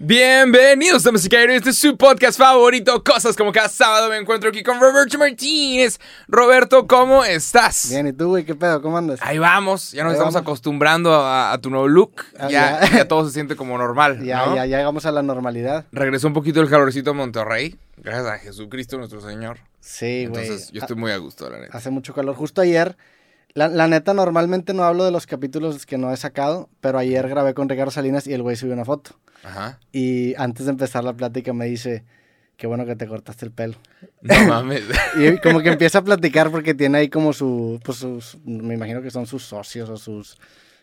Bienvenidos a Musicario, este es su podcast favorito, Cosas como cada sábado me encuentro aquí con Roberto Martínez. Roberto, ¿cómo estás? Bien, ¿y tú, güey? ¿Qué pedo? ¿Cómo andas? Ahí vamos, ya nos Ahí estamos vamos. acostumbrando a, a tu nuevo look, Ah, ya, ya. ya todo se siente como normal, Ya, ¿no? ya, ya llegamos a la normalidad. Regresó un poquito el calorcito a Monterrey, gracias a Jesucristo nuestro Señor. Sí, güey. Entonces yo estoy muy a gusto, la neta. Hace mucho calor. Justo ayer, la, la neta, normalmente no hablo de los capítulos que no he sacado, pero ayer grabé con Ricardo Salinas y el güey subió una foto. Ajá. Y antes de empezar la plática me dice, qué bueno que te cortaste el pelo. No mames. Y como que empieza a platicar porque tiene ahí como su, pues sus, me imagino que son sus socios o sus,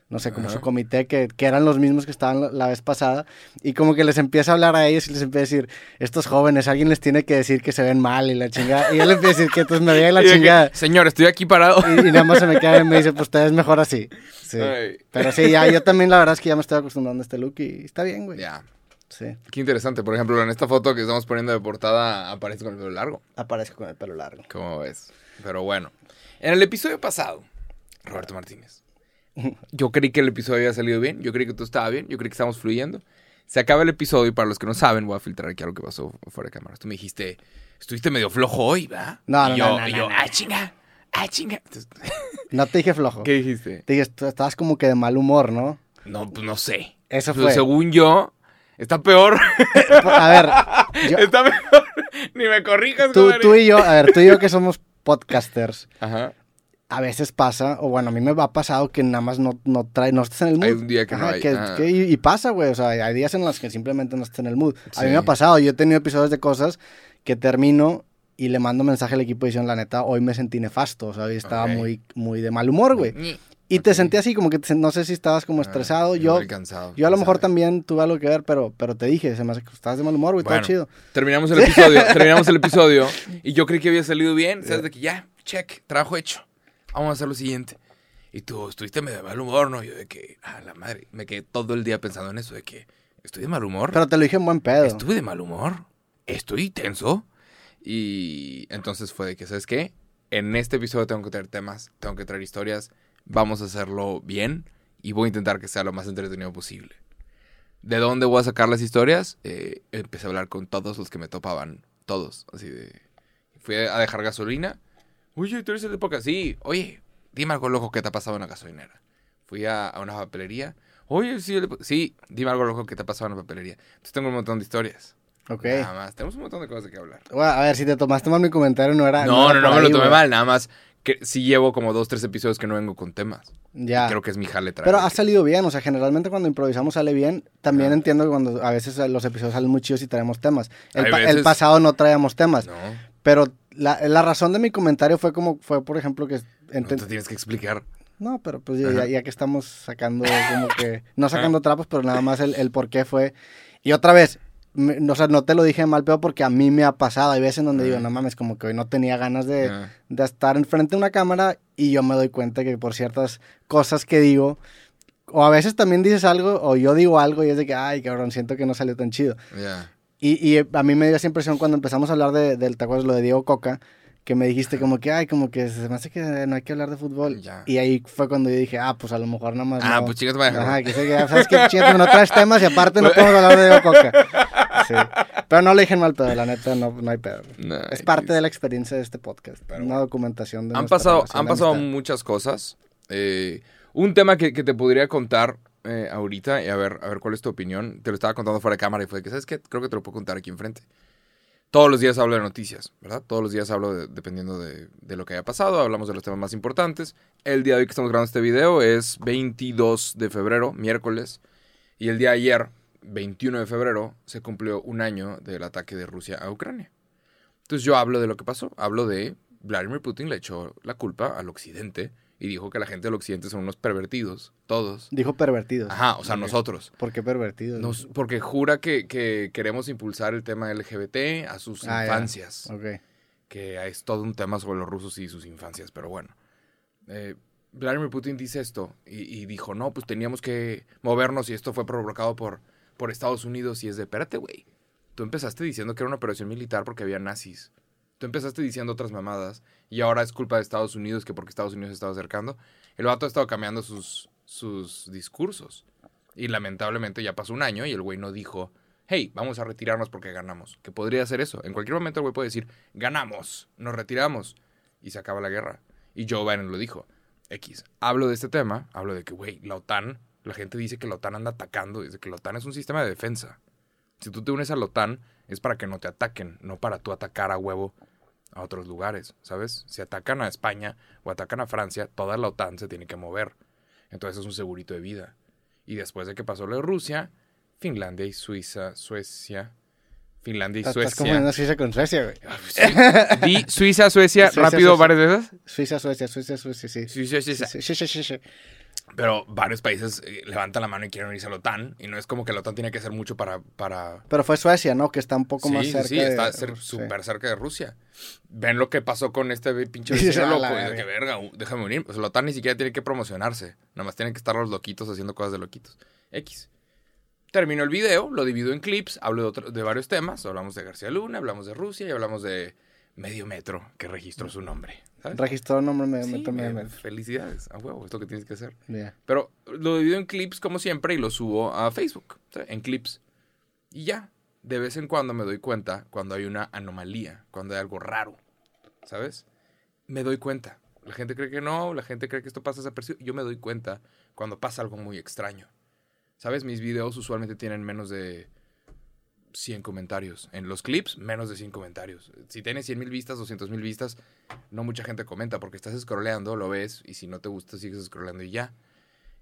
no sé, como Ajá. su comité, que, que eran los mismos que estaban la, vez pasada. Y como que les empieza a hablar a ellos y les empieza a decir, estos jóvenes, alguien les tiene que decir que se ven mal y la chingada. Y él empieza a decir que entonces me veía la de que, chingada. Señor, estoy aquí parado. Y, y nada más se me queda y me dice, pues te ves mejor así. Sí. Ay. Pero sí, ya, yo también la verdad es que ya me estoy acostumbrando a este look y está bien, güey. Ya. Sí, Qué interesante. Por ejemplo, en esta foto que estamos poniendo de portada aparece con el pelo largo. aparezco con el pelo largo. ¿Cómo ves? Pero bueno. En el episodio pasado, Roberto Martínez. Yo creí que el episodio había salido bien. Yo creí que todo estaba bien. Yo creí que estábamos fluyendo. Se acaba el episodio y para los que no saben, voy a filtrar aquí algo que pasó fuera de cámara. Tú me dijiste, estuviste medio flojo hoy, ¿va? No, y no, yo, no, no, y yo, no. ah, chinga, ah, chinga. Entonces, No te dije flojo. ¿Qué dijiste? Te dije, "Tú estabas como que de mal humor, ¿no? No, pues no sé. Eso Pero fue. según yo, está peor. A ver, yo- está mejor. Ni me corrijas, tú, tú y yo, a ver, tú y yo que somos podcasters, Ajá. A veces pasa, o bueno, a mí me ha pasado que nada más no, no trae, no estás en el mood. Hay un día que no hay, que- ajá. que- y, y pasa, güey, o sea, hay días en los que simplemente no estás en el mood. A mí Sí. me ha pasado, yo he tenido episodios de cosas que termino y le mando mensaje al equipo de edición, la neta, hoy me sentí nefasto, o sea, hoy estaba Ok. muy, muy de mal humor, güey. Y te Ok. sentí así, como que te- no sé si estabas como Ah, estresado, yo... igual cansado, Yo a lo mejor sabe. también tuve algo que ver, pero, pero te dije, se me hace que estabas de mal humor, güey, Bueno. todo chido. Terminamos el episodio, terminamos el episodio y yo creí que había salido bien, sabes de que ya, check, trabajo hecho. Vamos a hacer lo siguiente. Y tú estuviste medio de mal humor, ¿no? Yo de que, a la madre, me quedé todo el día pensando en eso, de que estoy de mal humor. Pero te lo dije en buen pedo. Estuve de mal humor. Estoy tenso. Y entonces fue de que, ¿sabes qué? En este episodio tengo que traer temas, tengo que traer historias. Vamos a hacerlo bien y voy a intentar que sea lo más entretenido posible. ¿De dónde voy a sacar las historias? Eh, empecé a hablar con todos los que me topaban. Todos. Así de. Fui a dejar gasolina. Oye, tú eres el de poca. Sí, oye, dime algo loco que te ha pasado en la gasolinera. Fui a, a una papelería. Oye, sí, el de sí, dime algo loco que te ha pasado en la papelería. Entonces tengo un montón de historias. Ok. Nada más. Tenemos un montón de cosas de que hablar. Bueno, a ver, si te tomaste mal mi comentario, no era. No, no, no, me lo tomé mal. Nada más que sí llevo como dos, tres episodios que no vengo con temas. Ya. Creo que es mi jale traer Pero ha salido bien, o sea, generalmente cuando improvisamos sale bien. También Ah. entiendo que cuando a veces los episodios salen muy chidos y traemos temas. El, pa- el veces- pasado no traíamos temas. No, Pero la, la razón de mi comentario fue como, fue por ejemplo que... no te tienes que explicar. No, pero pues ya, ya- ya que estamos sacando como que... No sacando trapos, pero nada más el, el por qué fue... Y otra vez, me- o sea, no te lo dije mal peor porque a mí me ha pasado. Hay veces en donde digo, no mames, como que hoy no tenía ganas de, de estar enfrente de una cámara y yo me doy cuenta que por ciertas cosas que digo, o a veces también dices algo, o yo digo algo y es de que, ay, cabrón, siento que no salió tan chido. Ya. Y, y a mí me dio esa impresión cuando empezamos a hablar de, del, ¿te acuerdas lo de Diego Coca? Que me dijiste como que, ay, como que se me hace que no hay que hablar de fútbol. Ya. Y ahí fue cuando yo dije, ah, pues a lo mejor nada más Ah, no. pues chicas, vaya. Ajá, que sé que, ¿sabes qué? Chingate, no traes temas y aparte no podemos hablar de Diego Coca. Sí. Pero no le dije mal pedo, la neta, no, no hay pedo. No, Es parte de la experiencia de este podcast. Pero una documentación de Han pasado, han pasado amistad. muchas cosas. Eh, un tema que, que te podría contar eh, ahorita y a ver, a ver cuál es tu opinión. Te lo estaba contando fuera de cámara y fue que, ¿sabes qué? Creo que te lo puedo contar aquí enfrente. Todos los días hablo de noticias, ¿verdad? Todos los días hablo de- dependiendo de, de lo que haya pasado. Hablamos de los temas más importantes. El día de hoy que estamos grabando este video es 22 de febrero, miércoles. Y el día de ayer, 21 de febrero, se cumplió un año del ataque de Rusia a Ucrania. Entonces yo hablo de lo que pasó. Hablo de Vladimir Putin le echó la culpa al occidente y dijo que la gente del occidente son unos pervertidos, todos. Dijo pervertidos. Ajá, o sea, nosotros. ¿Por qué pervertidos? Nos- porque jura que, que queremos impulsar el tema LGBT a sus Ah, ya. infancias. Ok. Que es todo un tema sobre los rusos y sus infancias, pero bueno. Eh, Vladimir Putin dice esto y, y dijo, no, pues teníamos que movernos y esto fue provocado por, por Estados Unidos y es de, espérate, güey. Tú empezaste diciendo que era una operación militar porque había nazis. Tú empezaste diciendo otras mamadas y ahora es culpa de Estados Unidos que porque Estados Unidos se estaba acercando. El vato ha estado cambiando sus, sus discursos. Y lamentablemente ya pasó un año y el güey no dijo hey, vamos a retirarnos porque ganamos. Que podría ser eso. En cualquier momento el güey puede decir, ganamos, nos retiramos y se acaba la guerra. Y Joe Biden lo dijo. X. Hablo de este tema, hablo de que, güey, la OTAN, la gente dice que la OTAN anda atacando, dice que la OTAN es un sistema de defensa. Si tú te unes a la OTAN es para que no te ataquen, no para tú atacar a huevo a otros lugares, ¿sabes? Si atacan a España o atacan a Francia, toda la OTAN se tiene que mover. Entonces es un segurito de vida. Y después de que pasó lo de Rusia, Finlandia y Suiza, Suecia, Finlandia y Estás Suecia. confundiendo Suiza con Suecia, güey. Di Suiza, Suecia, Suiza, rápido Suecia. varias veces. Suiza, Suecia, Suiza, Suecia, sí. Suiza, Suiza. Pero varios países eh, levantan la mano y quieren unirse a la OTAN. Y no es como que la OTAN tiene que hacer mucho para... para... Pero fue Suecia, ¿no? Que está un poco sí, más cerca sí, de- está sí. súper cerca de Rusia. Ven lo que pasó con este pinche vecino "A loco. la y de verga". que verga, u- déjame unir. Pues la OTAN ni siquiera tiene que promocionarse. Nada más tienen que estar los loquitos haciendo cosas de loquitos. X. Termino el video, lo divido en clips, hablo de, otro- de varios temas. Hablamos de García Luna, hablamos de Rusia y hablamos de Medio Metro, que registró su nombre. ¿Sabes? Registró el nombre, me, Sí, me, me- felicidades, a huevo, es lo que tienes que hacer. Pero lo divido en clips como siempre y lo subo a Facebook, ¿sabes? en clips. Y ya, de vez en cuando me doy cuenta cuando hay una anomalía, cuando hay algo raro, ¿sabes? Me doy cuenta. La gente cree que no, la gente cree que esto pasa desapercibido. Yo me doy cuenta cuando pasa algo muy extraño. ¿Sabes? Mis videos usualmente tienen menos de 100 comentarios. En los clips, menos de 100 comentarios. Si tienes 100 mil vistas, 200 mil vistas, no mucha gente comenta porque estás scrolleando, lo ves y si no te gusta, sigues scrolleando y ya.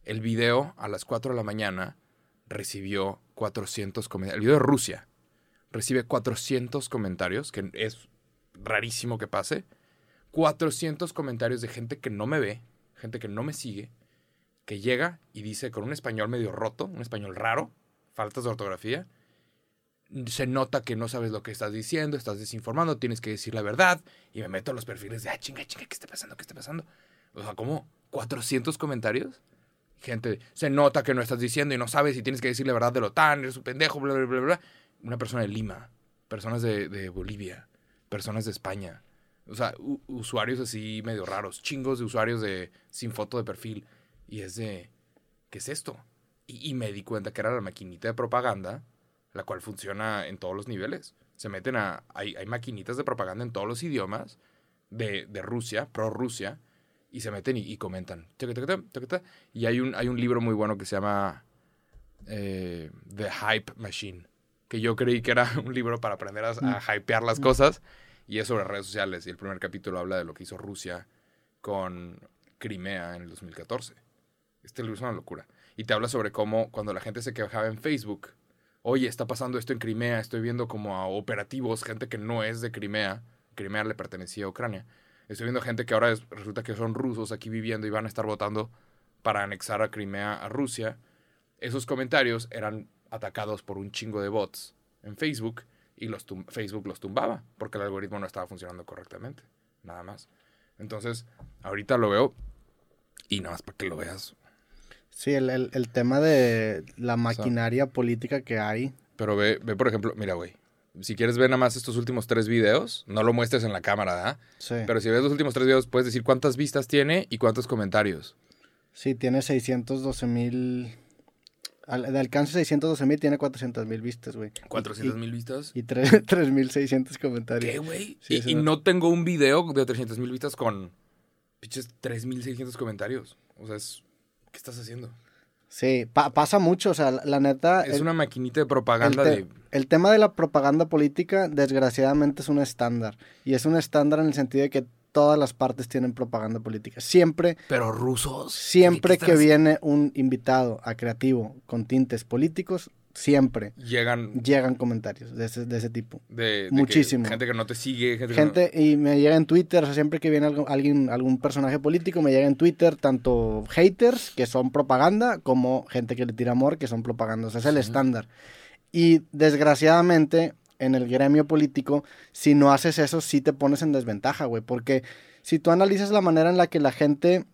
El video a las 4 de la mañana recibió 400 comentarios. El video de Rusia recibe 400 comentarios, que es rarísimo que pase. 400 comentarios de gente que no me ve, gente que no me sigue, que llega y dice con un español medio roto, un español raro, faltas de ortografía. Se nota que no sabes lo que estás diciendo, estás desinformando, tienes que decir la verdad. Y me meto a los perfiles de, ah, chinga, chinga, ¿qué está pasando? ¿Qué está pasando? O sea, ¿cómo? ¿400 comentarios? Gente, se nota que no estás diciendo y no sabes y tienes que decir la verdad de la OTAN, eres un pendejo, bla, bla, bla, bla. Una persona de Lima, personas de, de Bolivia, personas de España. O sea, usuarios así medio raros, chingos de usuarios de sin foto de perfil. Y es de, ¿qué es esto? Y, y me di cuenta que era la maquinita de propaganda, la cual funciona en todos los niveles. Se meten a, hay, hay maquinitas de propaganda en todos los idiomas de, de Rusia, pro Rusia, y se meten y, y comentan. Y hay un, hay un libro muy bueno que se llama eh, The Hype Machine, que yo creí que era un libro para aprender a, a hypear las cosas, y es sobre redes sociales. Y el primer capítulo habla de lo que hizo Rusia con Crimea en el 2014. Este libro es una locura. Y te habla sobre cómo cuando la gente se quejaba en Facebook, oye, está pasando esto en Crimea, estoy viendo como a operativos, gente que no es de Crimea, Crimea le pertenecía a Ucrania. Estoy viendo gente que ahora es- resulta que son rusos aquí viviendo y van a estar votando para anexar a Crimea a Rusia. Esos comentarios eran atacados por un chingo de bots en Facebook y los Facebook los tumbaba porque el algoritmo no estaba funcionando correctamente. Nada más. Entonces, ahorita lo veo y nada más para que lo veas. Sí, el, el- el tema de la maquinaria política que hay. Pero ve, ve por ejemplo, mira, güey. Si quieres ver nada más estos últimos tres videos, no lo muestres en la cámara, ¿verdad? Sí, Pero si ves los últimos tres videos, puedes decir cuántas vistas tiene y cuántos comentarios. sí tiene 612 mil... De alcance 612 mil, tiene 400 mil vistas, güey. 400 mil vistas. Y, y tre- 3.600 comentarios. ¿Qué, güey? Sí, y, no tengo un video de 300 mil vistas con pinches 3600 comentarios. O sea, es, ¿qué estás haciendo? Sí, pa- pasa mucho, o sea, la, la neta... Es el- una maquinita de propaganda de... el tema de la propaganda política, desgraciadamente, es un estándar. Y es un estándar en el sentido de que todas las partes tienen propaganda política. Siempre, Pero rusos. siempre ¿qué que viene un invitado a creativo con tintes políticos, siempre Llegan llegan comentarios de ese, de ese tipo. de, de que Muchísimo. gente que no te sigue, gente, que y me llega en Twitter, o sea, siempre que viene algo- alguien, algún personaje político, me llega en Twitter tanto haters, que son propaganda, como gente que le tira amor, que son propaganda. O sea, es el Sí. estándar. Y desgraciadamente, en el gremio político, si no haces eso, sí te pones en desventaja, güey. Porque si tú analizas la manera en la que la gente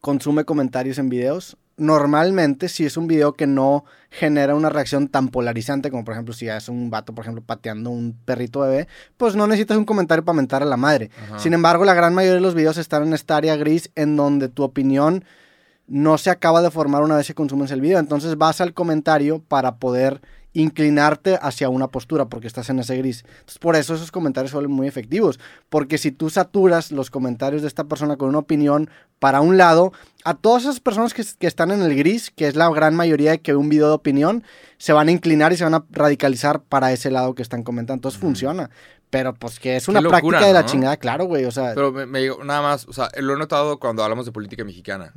consume comentarios en videos, normalmente si es un video que no genera una reacción tan polarizante como por ejemplo si es un vato, por ejemplo, pateando un perrito bebé, pues no necesitas un comentario para mentar a la madre. Ajá. Sin embargo, la gran mayoría de los videos están en esta área gris en donde tu opinión no se acaba de formar una vez que consumes el video. Entonces vas al comentario para poder inclinarte hacia una postura porque estás en ese gris. Entonces, por eso esos comentarios son muy efectivos. Porque si tú saturas los comentarios de esta persona con una opinión para un lado, a todas esas personas que, que están en el gris, que es la gran mayoría de que ve un video de opinión, se van a inclinar y se van a radicalizar para ese lado que están comentando. Entonces, funciona. Pero pues que es una locura, práctica de la ¿no? chingada, claro, güey. O sea, Pero me, me digo, nada más, o sea, lo he notado cuando hablamos de política mexicana.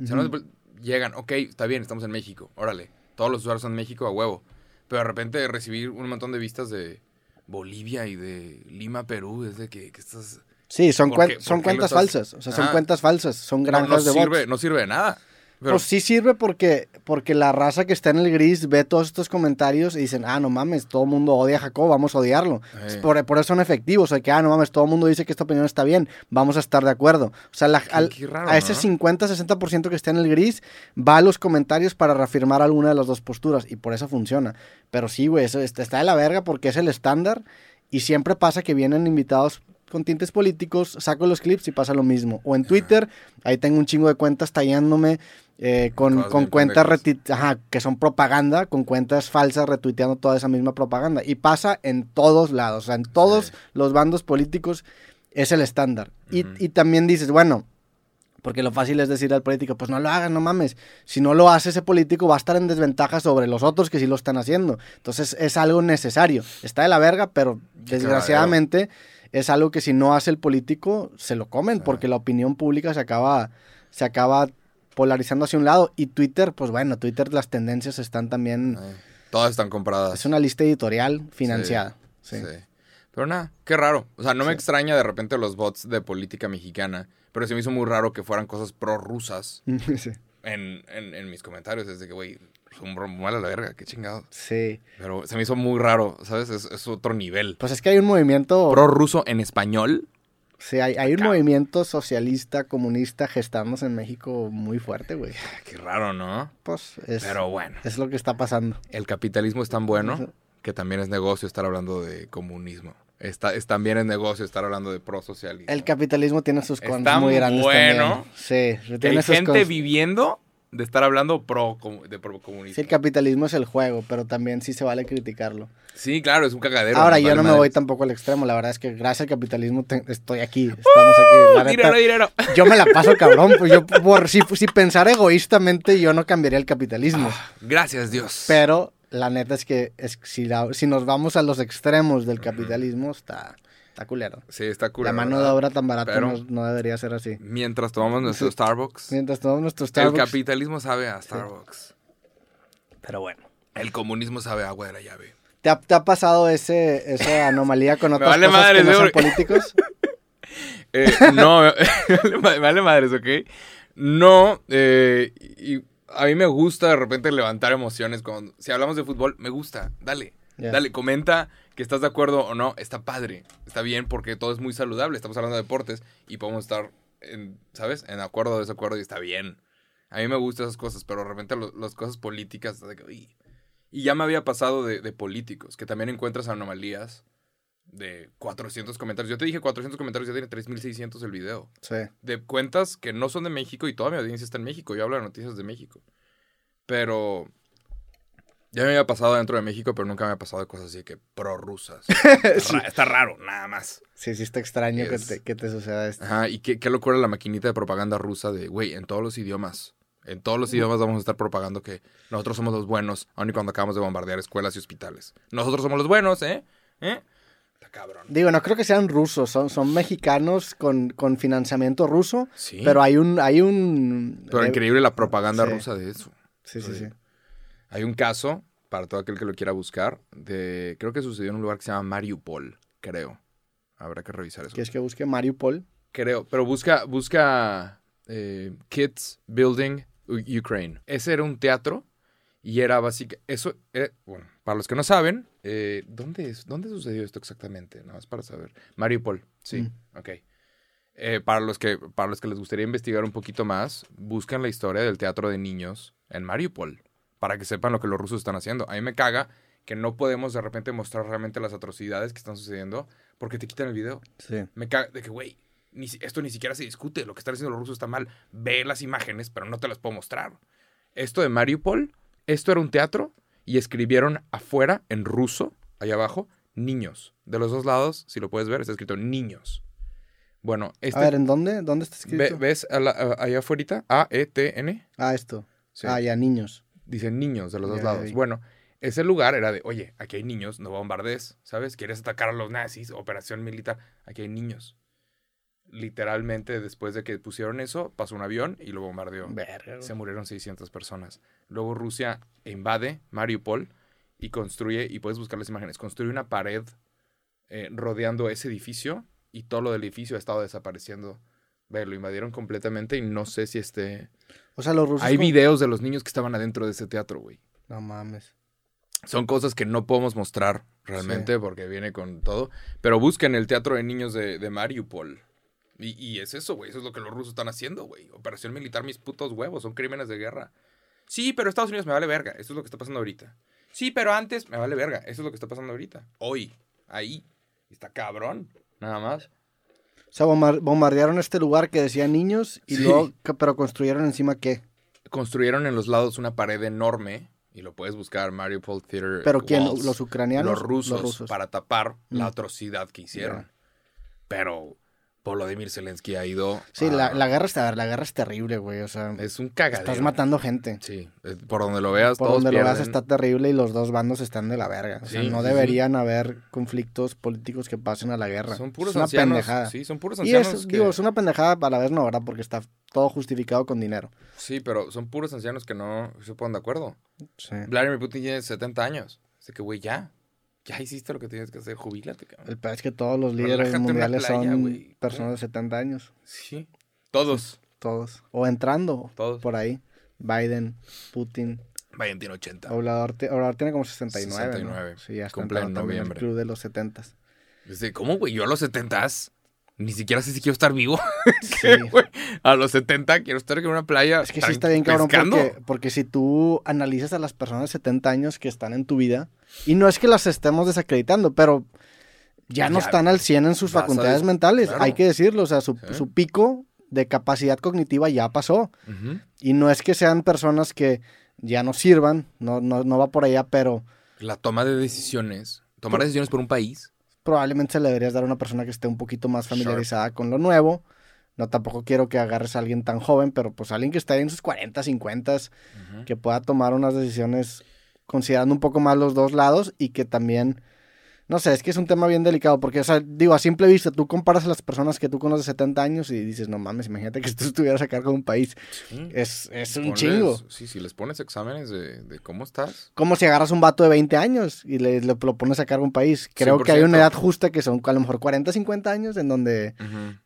Llegan, ok, está bien, estamos en México, órale. Todos los usuarios son de México a huevo. Pero de repente recibir un montón de vistas de Bolivia y de Lima, Perú, es de que, que estás... sí, son, ¿por cuen- qué- son cuentas estás- falsas. O sea, son Ah. cuentas falsas. Son No, granjas no de sirve, bots. no sirve de nada. Pero, Pues sí sirve porque, porque la raza que está en el gris ve todos estos comentarios y dicen, ah, no mames, todo el mundo odia a Jacob, vamos a odiarlo. Por, por eso son efectivos, o sea, que, ah, no mames, todo el mundo dice que esta opinión está bien, vamos a estar de acuerdo. O sea, la- al- qué raro, a ese ¿no? 50-60% que está en el gris, va a los comentarios para reafirmar alguna de las dos posturas y por eso funciona. Pero sí, güey, eso está de la verga porque es el estándar y siempre pasa que vienen invitados con tintes políticos, saco los clips y pasa lo mismo. O en Twitter, ahí tengo un chingo de cuentas tallándome eh, con, con cuentas ajá, que son propaganda, con cuentas falsas retuiteando toda esa misma propaganda. Y pasa en todos lados, o sea, en todos Sí. los bandos políticos es el estándar. y, y también dices, bueno, porque lo fácil es decir al político, pues no lo hagas, no mames. Si no lo hace ese político va a estar en desventaja sobre los otros que sí lo están haciendo. Entonces es algo necesario. Está de la verga, pero desgraciadamente es algo que si no hace el político se lo comen porque la opinión pública se acaba se acaba polarizando hacia un lado y Twitter, pues bueno, Twitter las tendencias están también todas están compradas. es una lista editorial financiada. Sí. Sí. Pero nada, qué raro. O sea, no me extraña de repente los bots de política mexicana, pero se me hizo muy raro que fueran cosas prorrusas en, en, en mis comentarios. Desde que, güey, son mal a la verga, qué chingado. Sí. Pero se me hizo muy raro, ¿sabes? Es, es otro nivel. Pues es que hay un movimiento Prorruso en español. Sí, hay, hay un Acá. movimiento socialista, comunista gestándose en México muy fuerte, güey. Qué raro, ¿no? Pues es, Pero bueno, es lo que está pasando. el capitalismo es tan bueno que también es negocio estar hablando de comunismo. Está, es, también es negocio estar hablando de prosocialismo. El capitalismo tiene sus Está contras muy grandes bueno. también. Sí, tiene hay sus gente cons- viviendo de estar hablando pro, de pro comunismo. Sí, el capitalismo es el juego, pero también sí se vale criticarlo. Sí, claro, es un cagadero. Ahora, yo vale no me voy tampoco al extremo. La verdad es que gracias al capitalismo te- estoy aquí. Estamos aquí. La neta, Dinero, dinero. yo me la paso cabrón. Pues yo, por, si, si pensara egoístamente, yo no cambiaría el capitalismo. Gracias, Dios. Pero la neta es que es, si, la- si nos vamos a los extremos del capitalismo, está, está culero. Sí, está cool. la mano de obra tan barata Pero- no, no debería ser así. Mientras tomamos nuestro Starbucks, Mientras todos nuestros el Starbucks... capitalismo sabe a Starbucks. Pero bueno. El comunismo sabe a agua de la llave. ¿Te ha, te ha pasado ese, esa anomalía con otras vale cosas madre, que no son seguro. políticos? Eh, no, me vale- madres, ¿ok? No, eh, y a mí me gusta de repente levantar emociones. Cuando, si hablamos de fútbol, me gusta. Dale, dale, comenta que estás de acuerdo o no. Está padre, está bien porque todo es muy saludable. Estamos hablando de deportes y podemos estar, en, ¿sabes? En acuerdo o desacuerdo y está bien. A mí me gustan esas cosas, pero de repente lo- las cosas políticas... de que, uy. Y ya me había pasado de, de políticos, que también encuentras anomalías de 400 comentarios. Yo te dije 400 comentarios, ya tiene 3600 el video. Sí. De cuentas que no son de México y toda mi audiencia está en México. Yo hablo de noticias de México. Pero ya me había pasado dentro de México, pero nunca me había pasado de cosas así que prorrusas. está, ra- está raro, nada más. Sí, sí está extraño que te, que te suceda esto. Ajá, y qué, qué locura la maquinita de propaganda rusa de, güey, en todos los idiomas. En todos los idiomas vamos a estar propagando que nosotros somos los buenos, aun y cuando acabamos de bombardear escuelas y hospitales. Nosotros somos los buenos, ¿eh? ¿Eh? Está cabrón. Digo, no creo que sean rusos, son, son mexicanos con, con financiamiento ruso, Sí. pero hay un... Hay un Pero eh, increíble la propaganda sí. rusa de eso. Sí, sí, sí. Hay un caso, para todo aquel que lo quiera buscar, de creo que sucedió en un lugar que se llama Mariupol, creo. Habrá que revisar eso. ¿Quieres que busque Mariupol? Creo, pero busca, busca eh, Kids Building Ukraine. Ese era un teatro y era básicamente, eso, era- bueno, para los que no saben, eh, ¿dónde, es, ¿dónde sucedió esto exactamente? Nada más para saber. Mariupol, sí, Mm. ok. Eh, para, los que, para los que les gustaría investigar un poquito más, buscan la historia del teatro de niños en Mariupol, para que sepan lo que los rusos están haciendo. A mí me caga que no podemos de repente mostrar realmente las atrocidades que están sucediendo porque te quitan el video. Sí. Me caga de que, güey, ni esto ni siquiera se discute. Lo que están haciendo los rusos está mal. Ve las imágenes, pero no te las puedo mostrar. Esto de Mariupol, esto era un teatro y escribieron afuera, en ruso, ahí abajo, niños. De los dos lados, si lo puedes ver, está escrito niños. Bueno, este... A ver, ¿en dónde? ¿Dónde está ve- escrito? ¿Ves a la- a- allá afuera? A-E-T-N. Ah, esto. Sí. Ah, ya, niños. Dicen niños de los dos lados. Bueno, ese lugar era de, oye, aquí hay niños, no bombardees, ¿sabes? ¿Quieres atacar a los nazis? Operación militar. Aquí hay niños. Literalmente, después de que pusieron eso, pasó un avión y lo bombardeó. Verga. Se murieron 600 personas. Luego Rusia invade Mariupol y construye, y puedes buscar las imágenes, construye una pared eh, rodeando ese edificio y todo lo del edificio ha estado desapareciendo. Ve, lo invadieron completamente y no sé si este... O sea, los rusos. Hay con- videos de los niños que estaban adentro de ese teatro, güey. No mames. Son cosas que no podemos mostrar realmente porque viene con todo. Pero busquen el teatro de niños de, de Mariupol. Y, y es eso, güey. Eso es lo que los rusos están haciendo, güey. Operación militar, mis putos huevos. Son crímenes de guerra. Sí, pero Estados Unidos me vale verga. Eso es lo que está pasando ahorita. Sí, pero antes me vale verga. Eso es lo que está pasando ahorita. Hoy. Ahí. Está cabrón. Nada más. O sea, bombar- bombardearon este lugar que decía niños y Sí. luego, pero construyeron encima qué. Construyeron en los lados una pared enorme. Y lo puedes buscar, Mariupol Theater. ¿Pero quién? Walls. ¿Los ucranianos? los rusos, Los rusos. para tapar la Mm. atrocidad que hicieron. Pero Volodymyr Zelensky ha ido. Sí, a- la, la guerra está, la guerra es terrible, güey. O sea, es un cagadero. estás matando gente. Sí, es- por donde lo veas, Por todos donde lo veas está terrible y los dos bandos están de la verga. O sea, Sí, no sí, deberían haber conflictos políticos que pasen a la guerra. Son puros es una ancianos. pendejada. Sí, son puros y ancianos. es, que- digo, es una pendejada a la vez no, ¿verdad? Porque está todo justificado con dinero. Sí, pero son puros ancianos que no se ponen de acuerdo. Sí. Vladimir Putin tiene 70 años. Así que, güey, ya. Ya hiciste lo que tienes que hacer. Jubílate, cabrón. El peor es que todos los líderes Relájate mundiales playa, son güey. personas de 70 años. Sí. Todos. Todos. O entrando Todos. por ahí. Biden, Putin. Biden tiene 80. Obrador, Obrador tiene como 69. ¿no? 69. Sí, ya está Cumple en en el noviembre. club de los 70. Dice, ¿cómo, güey? Yo a los 70 ni siquiera sé si quiero estar vivo. Sí. A los 70 quiero estar en una playa. Es que sí está bien cabrón porque, porque si tú analizas a las personas de 70 años que están en tu vida, y no es que las estemos desacreditando, pero ya no están al 100 en sus facultades des- mentales, claro. hay que decirlo, o sea, su, Sí. su pico de capacidad cognitiva ya pasó. Y no es que sean personas que ya no sirvan, no, no, no va por allá, pero La toma de decisiones. Tomar decisiones por un país. Probablemente se le deberías dar a una persona que esté un poquito más familiarizada con lo nuevo. No tampoco quiero que agarres a alguien tan joven, pero pues alguien que esté en sus 40, 50, Ujú. que pueda tomar unas decisiones considerando un poco más los dos lados y que también, no sé, es que es un tema bien delicado porque, o sea, digo, a simple vista, tú comparas a las personas que tú conoces de 70 años y dices, no mames, imagínate que tú estuvieras a cargo de un país. Sí. Es, es un Ponles- chingo. Sí, si les pones exámenes de, de cómo estás. Como si agarras un vato de 20 años y le, le- lo pones a cargo de un país. Creo que hay 100%. una edad justa que son a lo mejor 40, 50 años en donde,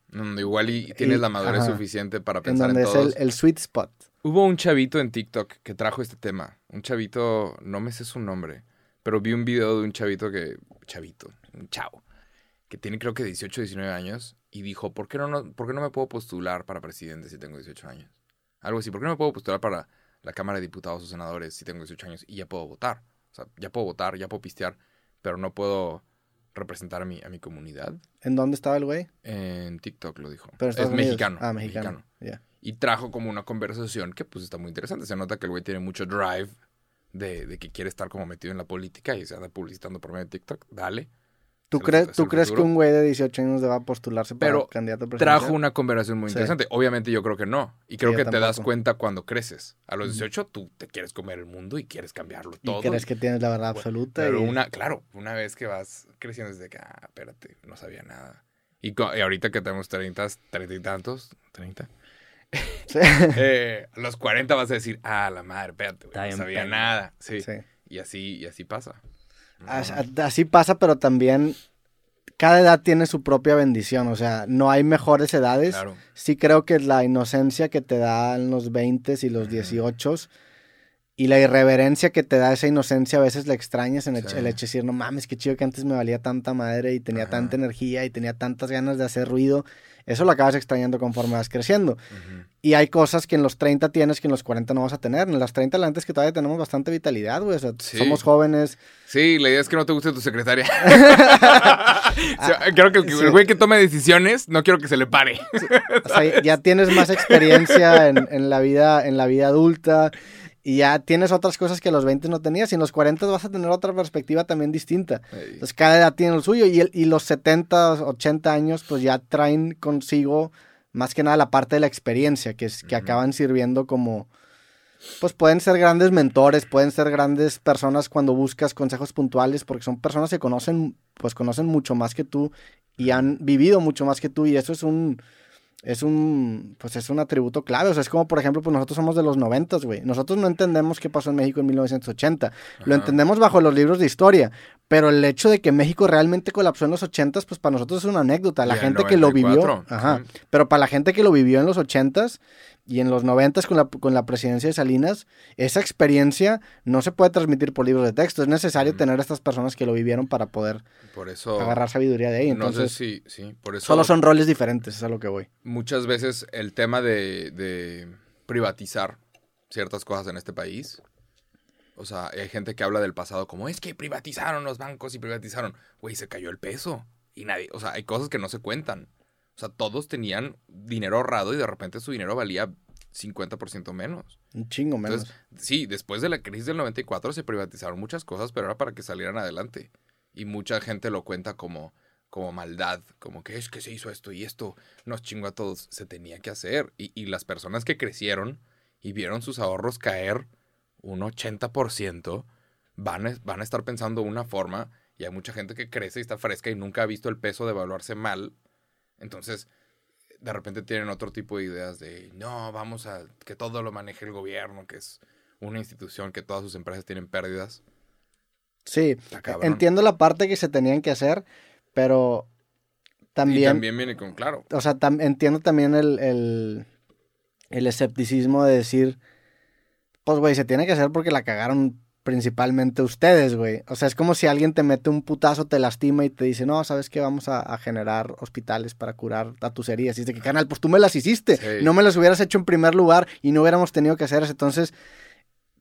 Donde igual y tienes Y- la madurez ajá. suficiente para en pensar en, donde es todos. el, el sweet spot. Hubo un chavito en TikTok que trajo este tema. Un chavito, no me sé su nombre, pero vi un video de un chavito que, chavito, un chavo, que tiene creo que 18, 19 años y dijo, ¿por qué no, no, ¿por qué no me puedo postular para presidente si tengo 18 años? Algo así, ¿por qué no me puedo postular para la Cámara de Diputados o Senadores si tengo 18 años y ya puedo votar? O sea, ya puedo votar, ya puedo pistear, pero no puedo representar a mi, a mi comunidad. ¿En dónde estaba el güey? En TikTok lo dijo. Pero es mexicano. Ah, mexicano. Y trajo como una conversación que pues está muy interesante. Se nota que el güey tiene mucho drive de, de que quiere estar como metido en la política y se anda publicitando por medio de TikTok. Dale. ¿Tú, crees, es ¿tú crees que un güey de 18 años va a postularse para Pero candidato presidencial? Trajo una conversación muy Sí. interesante. Obviamente yo creo que no. Y creo que te das cuenta cuando creces. A los Ujú. 18 tú te quieres comer el mundo y quieres cambiarlo Y todo. crees que tienes la verdad Bueno, absoluta. Pero y- una, claro, una vez que vas creciendo desde que, ah, espérate, no sabía nada. Y, y ahorita que tenemos 30, 30 y tantos, 30, Sí. eh, a los 40 vas a decir, ah, la madre, espérate, güey, no sabía nada. Sí. Sí. Y así, y así pasa. Así pasa, pero también cada edad tiene su propia bendición. O sea, no hay mejores edades. Claro. Sí creo que la inocencia que te dan los 20 y los Ujú. 18 y la irreverencia que te da esa inocencia a veces la extrañas en el, Sí. el hecho de decir, no mames, qué chido que antes me valía tanta madre y tenía Ajá. tanta energía y tenía tantas ganas de hacer ruido. Eso lo acabas extrañando conforme vas creciendo. Ujú. Y hay cosas que en los 30 tienes que en los 40 no vas a tener. En las 30 la neta es que todavía tenemos bastante vitalidad, güey. O sea, Sí. somos jóvenes. Sí, la idea es que no te guste tu secretaria. O sea, creo que el, sí. güey que tome decisiones, no quiero que se le pare. O sea, ya tienes más experiencia en, en la vida, en la vida adulta. Y ya tienes otras cosas que a los 20 no tenías. Y en los 40 vas a tener otra perspectiva también distinta. Ey. Entonces cada edad tiene lo suyo. Y, el- y los 70, 80 años, pues ya traen consigo más que nada la parte de la experiencia, que, es, que acaban sirviendo como. Pues pueden ser grandes mentores, pueden ser grandes personas cuando buscas consejos puntuales, porque son personas que conocen, pues conocen mucho más que tú y han vivido mucho más que tú. Y eso es un. Es un, pues es un atributo clave, o sea, es como por ejemplo, pues nosotros somos de los noventas, güey. Nosotros no entendemos qué pasó en México en 1980. Lo Ajá. entendemos bajo los libros de historia, pero el hecho de que México realmente colapsó en los 80s, pues para nosotros es una anécdota. La Y gente que lo vivió, 94, ajá, pero para la gente que lo vivió en los 80s y en los 90s con la, con la presidencia de Salinas, esa experiencia no se puede transmitir por libros de texto. Es necesario Ujú. tener a estas personas que lo vivieron para poder Por eso. agarrar sabiduría de ahí. no Entonces, sé si. Sí, por eso. solo son roles diferentes, es a lo que voy. muchas veces el tema de, de privatizar ciertas cosas en este país. O sea, hay gente que habla del pasado como es que privatizaron los bancos y privatizaron. Güey, se cayó el peso. Y nadie, o sea, hay cosas que no se cuentan. O sea, todos tenían dinero ahorrado y de repente su dinero valía 50% menos. Un chingo menos. Entonces, sí, después de la crisis del 94 se privatizaron muchas cosas, pero era para que salieran adelante. Y mucha gente lo cuenta como, como maldad, como que es que se hizo esto y esto nos chingó a todos. Se tenía que hacer. Y, y las personas que crecieron y vieron sus ahorros caer un 80%, van a, van a estar pensando una forma. Y hay mucha gente que crece y está fresca y nunca ha visto el peso de evaluarse mal. Entonces, de repente tienen otro tipo de ideas de, no, vamos a que todo lo maneje el gobierno, que es una institución que todas sus empresas tienen pérdidas. sí, entiendo la parte que se tenían que hacer, pero Y también, también viene con, claro, o sea, tam- entiendo también el, el, el escepticismo de decir, pues, güey, se tiene que hacer porque la cagaron principalmente ustedes, güey. O sea, es como si alguien te mete un putazo, te lastima y te dice, no, ¿sabes qué? Vamos a, a generar hospitales para curar a tus heridas. Y dice que, canal, pues tú me las hiciste. Sí. No me las hubieras hecho en primer lugar y no hubiéramos tenido que hacer eso. Entonces,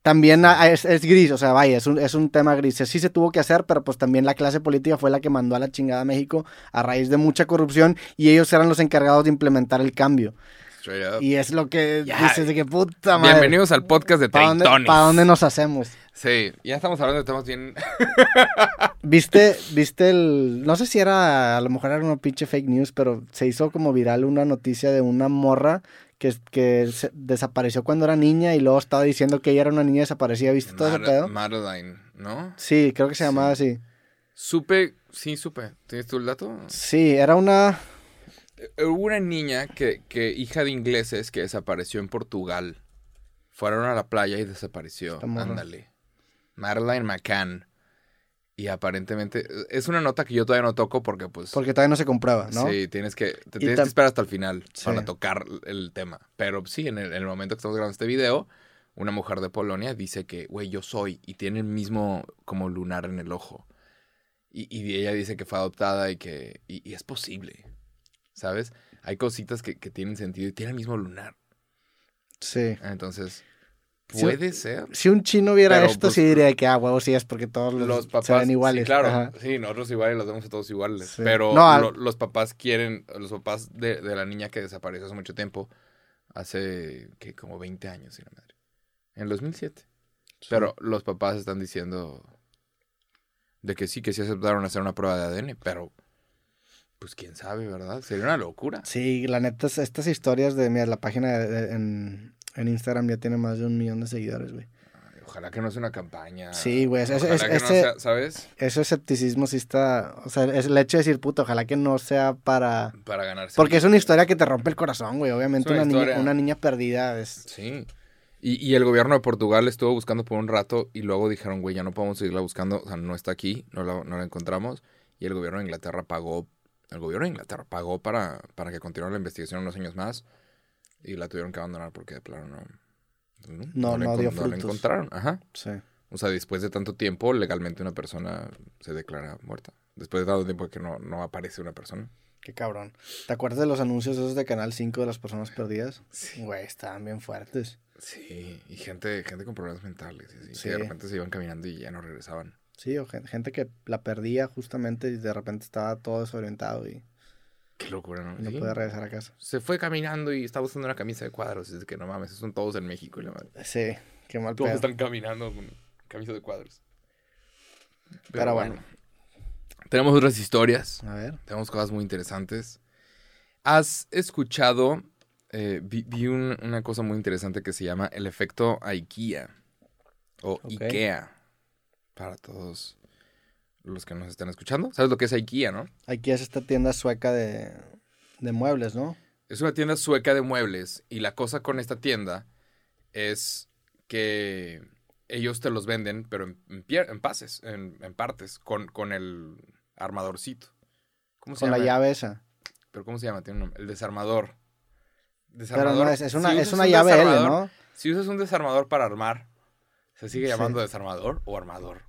también es, es gris, o sea, vaya, es un, es un tema gris. Sí se tuvo que hacer, pero pues también la clase política fue la que mandó a la chingada a México a raíz de mucha corrupción y ellos eran los encargados de implementar el cambio. Y es lo que dices de que puta madre. Bienvenidos al podcast de ¿Para dónde, Treintones. pa' dónde nos hacemos? Sí, ya estamos hablando de temas bien... ¿Viste, viste el... No sé si era, a lo mejor era una pinche fake news, pero se hizo como viral una noticia de una morra que, que se- desapareció cuando era niña y luego estaba diciendo que ella era una niña desaparecida. ¿Viste todo ese pedo? Madeline, ¿no? Sí, creo que se llamaba así. Supe, sí, supe. ¿Tienes tú el dato? Sí, era una... Eh, Hubo una niña que, que, hija de ingleses, que desapareció en Portugal. Fueron a la playa y desapareció. Ándale. Madeline McCann. Y aparentemente, es una nota que yo todavía no toco porque pues... Porque todavía no se comprueba, ¿no? Sí, tienes que, te tienes que esperar hasta el final Sí. para tocar el tema. Pero sí, en el, en el momento que estamos grabando este video, una mujer de Polonia dice que, güey, yo soy, y tiene el mismo como lunar en el ojo. Y, y ella dice que fue adoptada y que, y, y es posible, ¿sabes? Hay cositas que, que tienen sentido y tiene el mismo lunar. Sí. Entonces, Sí. puede ser. Si un chino viera Pero, esto, pues, sí diría que, ah, huevo, sí es porque todos los, Los papás, se ven iguales. sí, claro, Ajá. sí, nosotros iguales los vemos a todos iguales, Sí. pero No, al- lo- los papás quieren, los papás de, de la niña que desapareció hace mucho tiempo, hace que como 20 años, si la madre, en el 2007. Pero los papás están diciendo de que sí, que sí aceptaron hacer una prueba de ADN, pero pues quién sabe, ¿verdad? Sería una locura. Sí, la neta, es- estas historias de, mira, la página de- de- en, en Instagram ya tiene más de un millón de seguidores, güey. Ojalá que no sea una campaña. Sí, güey, es- Ojalá es- que no ese- sea, ¿sabes? Ese escepticismo sí está, o sea, es el hecho de decir, puta, ojalá que no sea para... Para ganarse. Porque es una historia que te rompe el corazón, güey. Obviamente una una, niña, una niña perdida es... Sí. Y, y el gobierno de Portugal estuvo buscando por un rato y luego dijeron, güey, ya no podemos seguirla buscando, o sea, no está aquí, no la, no la encontramos. Y el gobierno de Inglaterra pagó, el gobierno de Inglaterra pagó para, para que continuara la investigación unos años más y la tuvieron que abandonar porque de plano no... No- no dio encon- la encontraron, ajá. Sí. O sea, después de tanto tiempo, legalmente una persona se declara muerta. Después de tanto tiempo que no, no aparece una persona. Qué cabrón. ¿Te acuerdas de los anuncios esos de Canal 5 de las personas perdidas? Sí. Güey, estaban bien fuertes. Sí, y gente, gente con problemas mentales, y Sí. que de repente se iban caminando y ya no regresaban. Sí, o gen- gente que la perdía justamente y de repente estaba todo desorientado y Qué locura, ¿no? no Sí. podía regresar a casa. Se fue caminando y estaba usando una camisa de cuadros. Es de que no mames, son todos en México y la madre. Sí, Qué mal Todos pedo. están caminando con camisa de cuadros. Pero bueno. Tenemos otras historias. A ver. Tenemos cosas muy interesantes. ¿Has escuchado? eh, vi vi un- una cosa muy interesante que se llama el efecto IKEA. O. IKEA. Para todos los que nos están escuchando. ¿Sabes lo que es IKEA, no? Aquí es esta tienda sueca de, de muebles, ¿no? Es una tienda sueca de muebles y la cosa con esta tienda es que ellos te los venden, pero en, en pie- en pases, en, en partes, con, con el armadorcito. ¿Cómo se Con la llave esa. ¿Pero cómo se llama? Tiene un nombre. El desarmador. Pero no, es, es una, Si es una un llave L, ¿no? Si usas un desarmador para armar, ¿se sigue Sí. llamando desarmador o armador?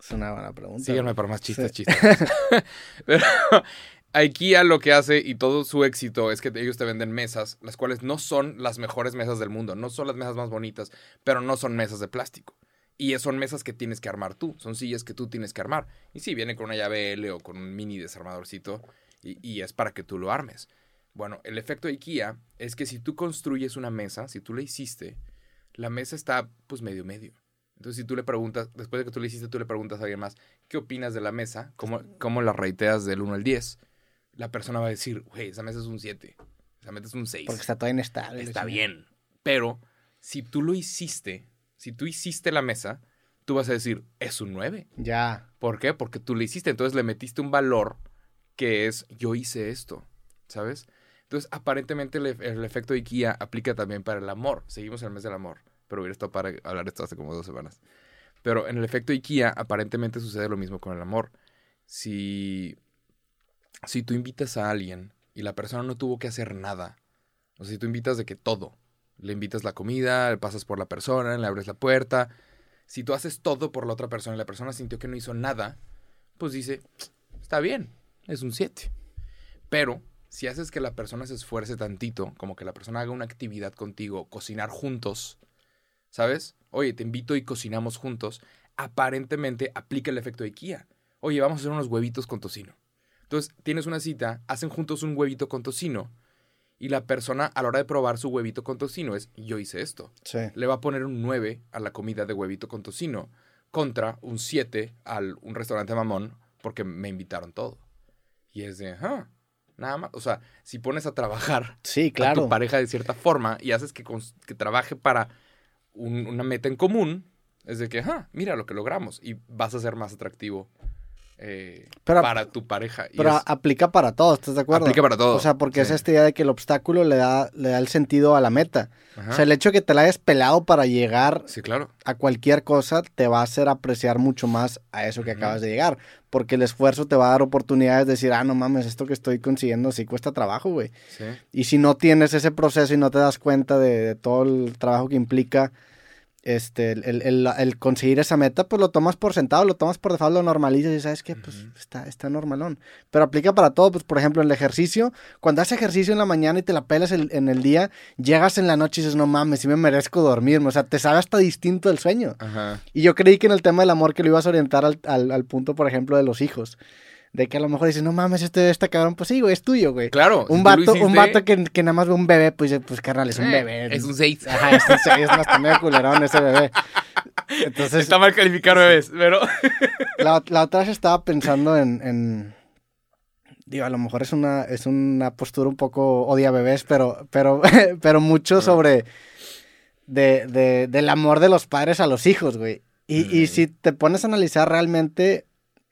Es una buena pregunta. Síganme para más chistes, Sí. chistes. Pero IKEA lo que hace y todo su éxito es que ellos te venden mesas, las cuales no son las mejores mesas del mundo, no son las mesas más bonitas, pero no son mesas de plástico. Y son mesas que tienes que armar tú, son sillas que tú tienes que armar. Y sí, viene con una llave L o con un mini desarmadorcito y, y es para que tú lo armes. Bueno, el efecto IKEA es que si tú construyes una mesa, si tú la hiciste, la mesa está pues medio medio. Entonces, si tú le preguntas, después de que tú le hiciste, tú le preguntas a alguien más, ¿qué opinas de la mesa? ¿Cómo, cómo la reiteas del 1 al 10? La persona va a decir, güey, esa mesa es un 7, esa mesa es un 6. Porque está toda inestable. Está bien. Pero, si tú lo hiciste, si tú hiciste la mesa, tú vas a decir, es un 9. Ya. ¿Por qué? Porque tú le hiciste. Entonces le metiste un valor que es yo hice esto, ¿sabes? Entonces, aparentemente el, el efecto IKEA aplica también para el amor. Seguimos en el mes del amor, pero hubiera estado para hablar esto hace como dos semanas. Pero en el efecto IKEA aparentemente sucede lo mismo con el amor. Si, si tú invitas a alguien y la persona no tuvo que hacer nada, o si tú invitas de que todo, le invitas la comida, le pasas por la persona, le abres la puerta, si tú haces todo por la otra persona y la persona sintió que no hizo nada, pues dice, está bien, es un 7. Pero si haces que la persona se esfuerce tantito, como que la persona haga una actividad contigo, cocinar juntos, ¿sabes? Oye, te invito y cocinamos juntos, aparentemente aplica el efecto IKEA. Oye, vamos a hacer unos huevitos con tocino. Entonces, tienes una cita, hacen juntos un huevito con tocino y la persona a la hora de probar su huevito con tocino es, yo hice esto Sí. le va a poner un 9 a la comida de huevito con tocino contra un 7 al un restaurante mamón porque me invitaron todo. Y es de, ah, nada más. O sea, si pones a trabajar Sí, a claro. tu pareja de cierta forma y haces que, que trabaje para un- una meta en común, es de que, mira lo que logramos y vas a ser más atractivo eh, Pero- para tu pareja. Y Pero es- aplica para todo, ¿estás de acuerdo? Aplica para todo, O sea, porque es esta idea de que el obstáculo le da, le da el sentido a la meta. ajá. O sea, el hecho de que te la hayas pelado para llegar sí, claro. a cualquier cosa te va a hacer apreciar mucho más a eso que acabas de llegar. Porque el esfuerzo te va a dar oportunidades de decir, ah, no mames, esto que estoy consiguiendo sí cuesta trabajo, güey. Sí. Y si no tienes ese proceso y no te das cuenta de, de todo el trabajo que implica este, el, el- el- conseguir esa meta, pues lo tomas por sentado, lo tomas por default, lo normalizas y sabes que pues está, está normalón. Pero aplica para todo, pues por ejemplo, en el ejercicio, cuando haces ejercicio en la mañana y te la pelas el- en el día, llegas en la noche y dices, no mames, sí me merezco dormirme. O sea, te sabe hasta distinto el sueño. Ajá. Y yo creí que en el tema del amor que lo ibas a orientar al, al- al punto, por ejemplo, de los hijos. De que a lo mejor dices, no mames, este está cabrón, pues sí, güey, es tuyo, güey. Claro. si Un lo vato, un vato que, que nada más ve un bebé, pues, pues carnal, es un eh, bebé. Es un 6. Ajá, es un seis, es más también culerón ese bebé. Entonces, Está mal calificar bebés, pero... la, la otra vez estaba pensando en, en- Digo, a lo mejor es una, es una postura un poco odia bebés, pero, pero, pero mucho sobre de, de- del amor de los padres a los hijos, güey. Y, y Mm. si te pones a analizar realmente,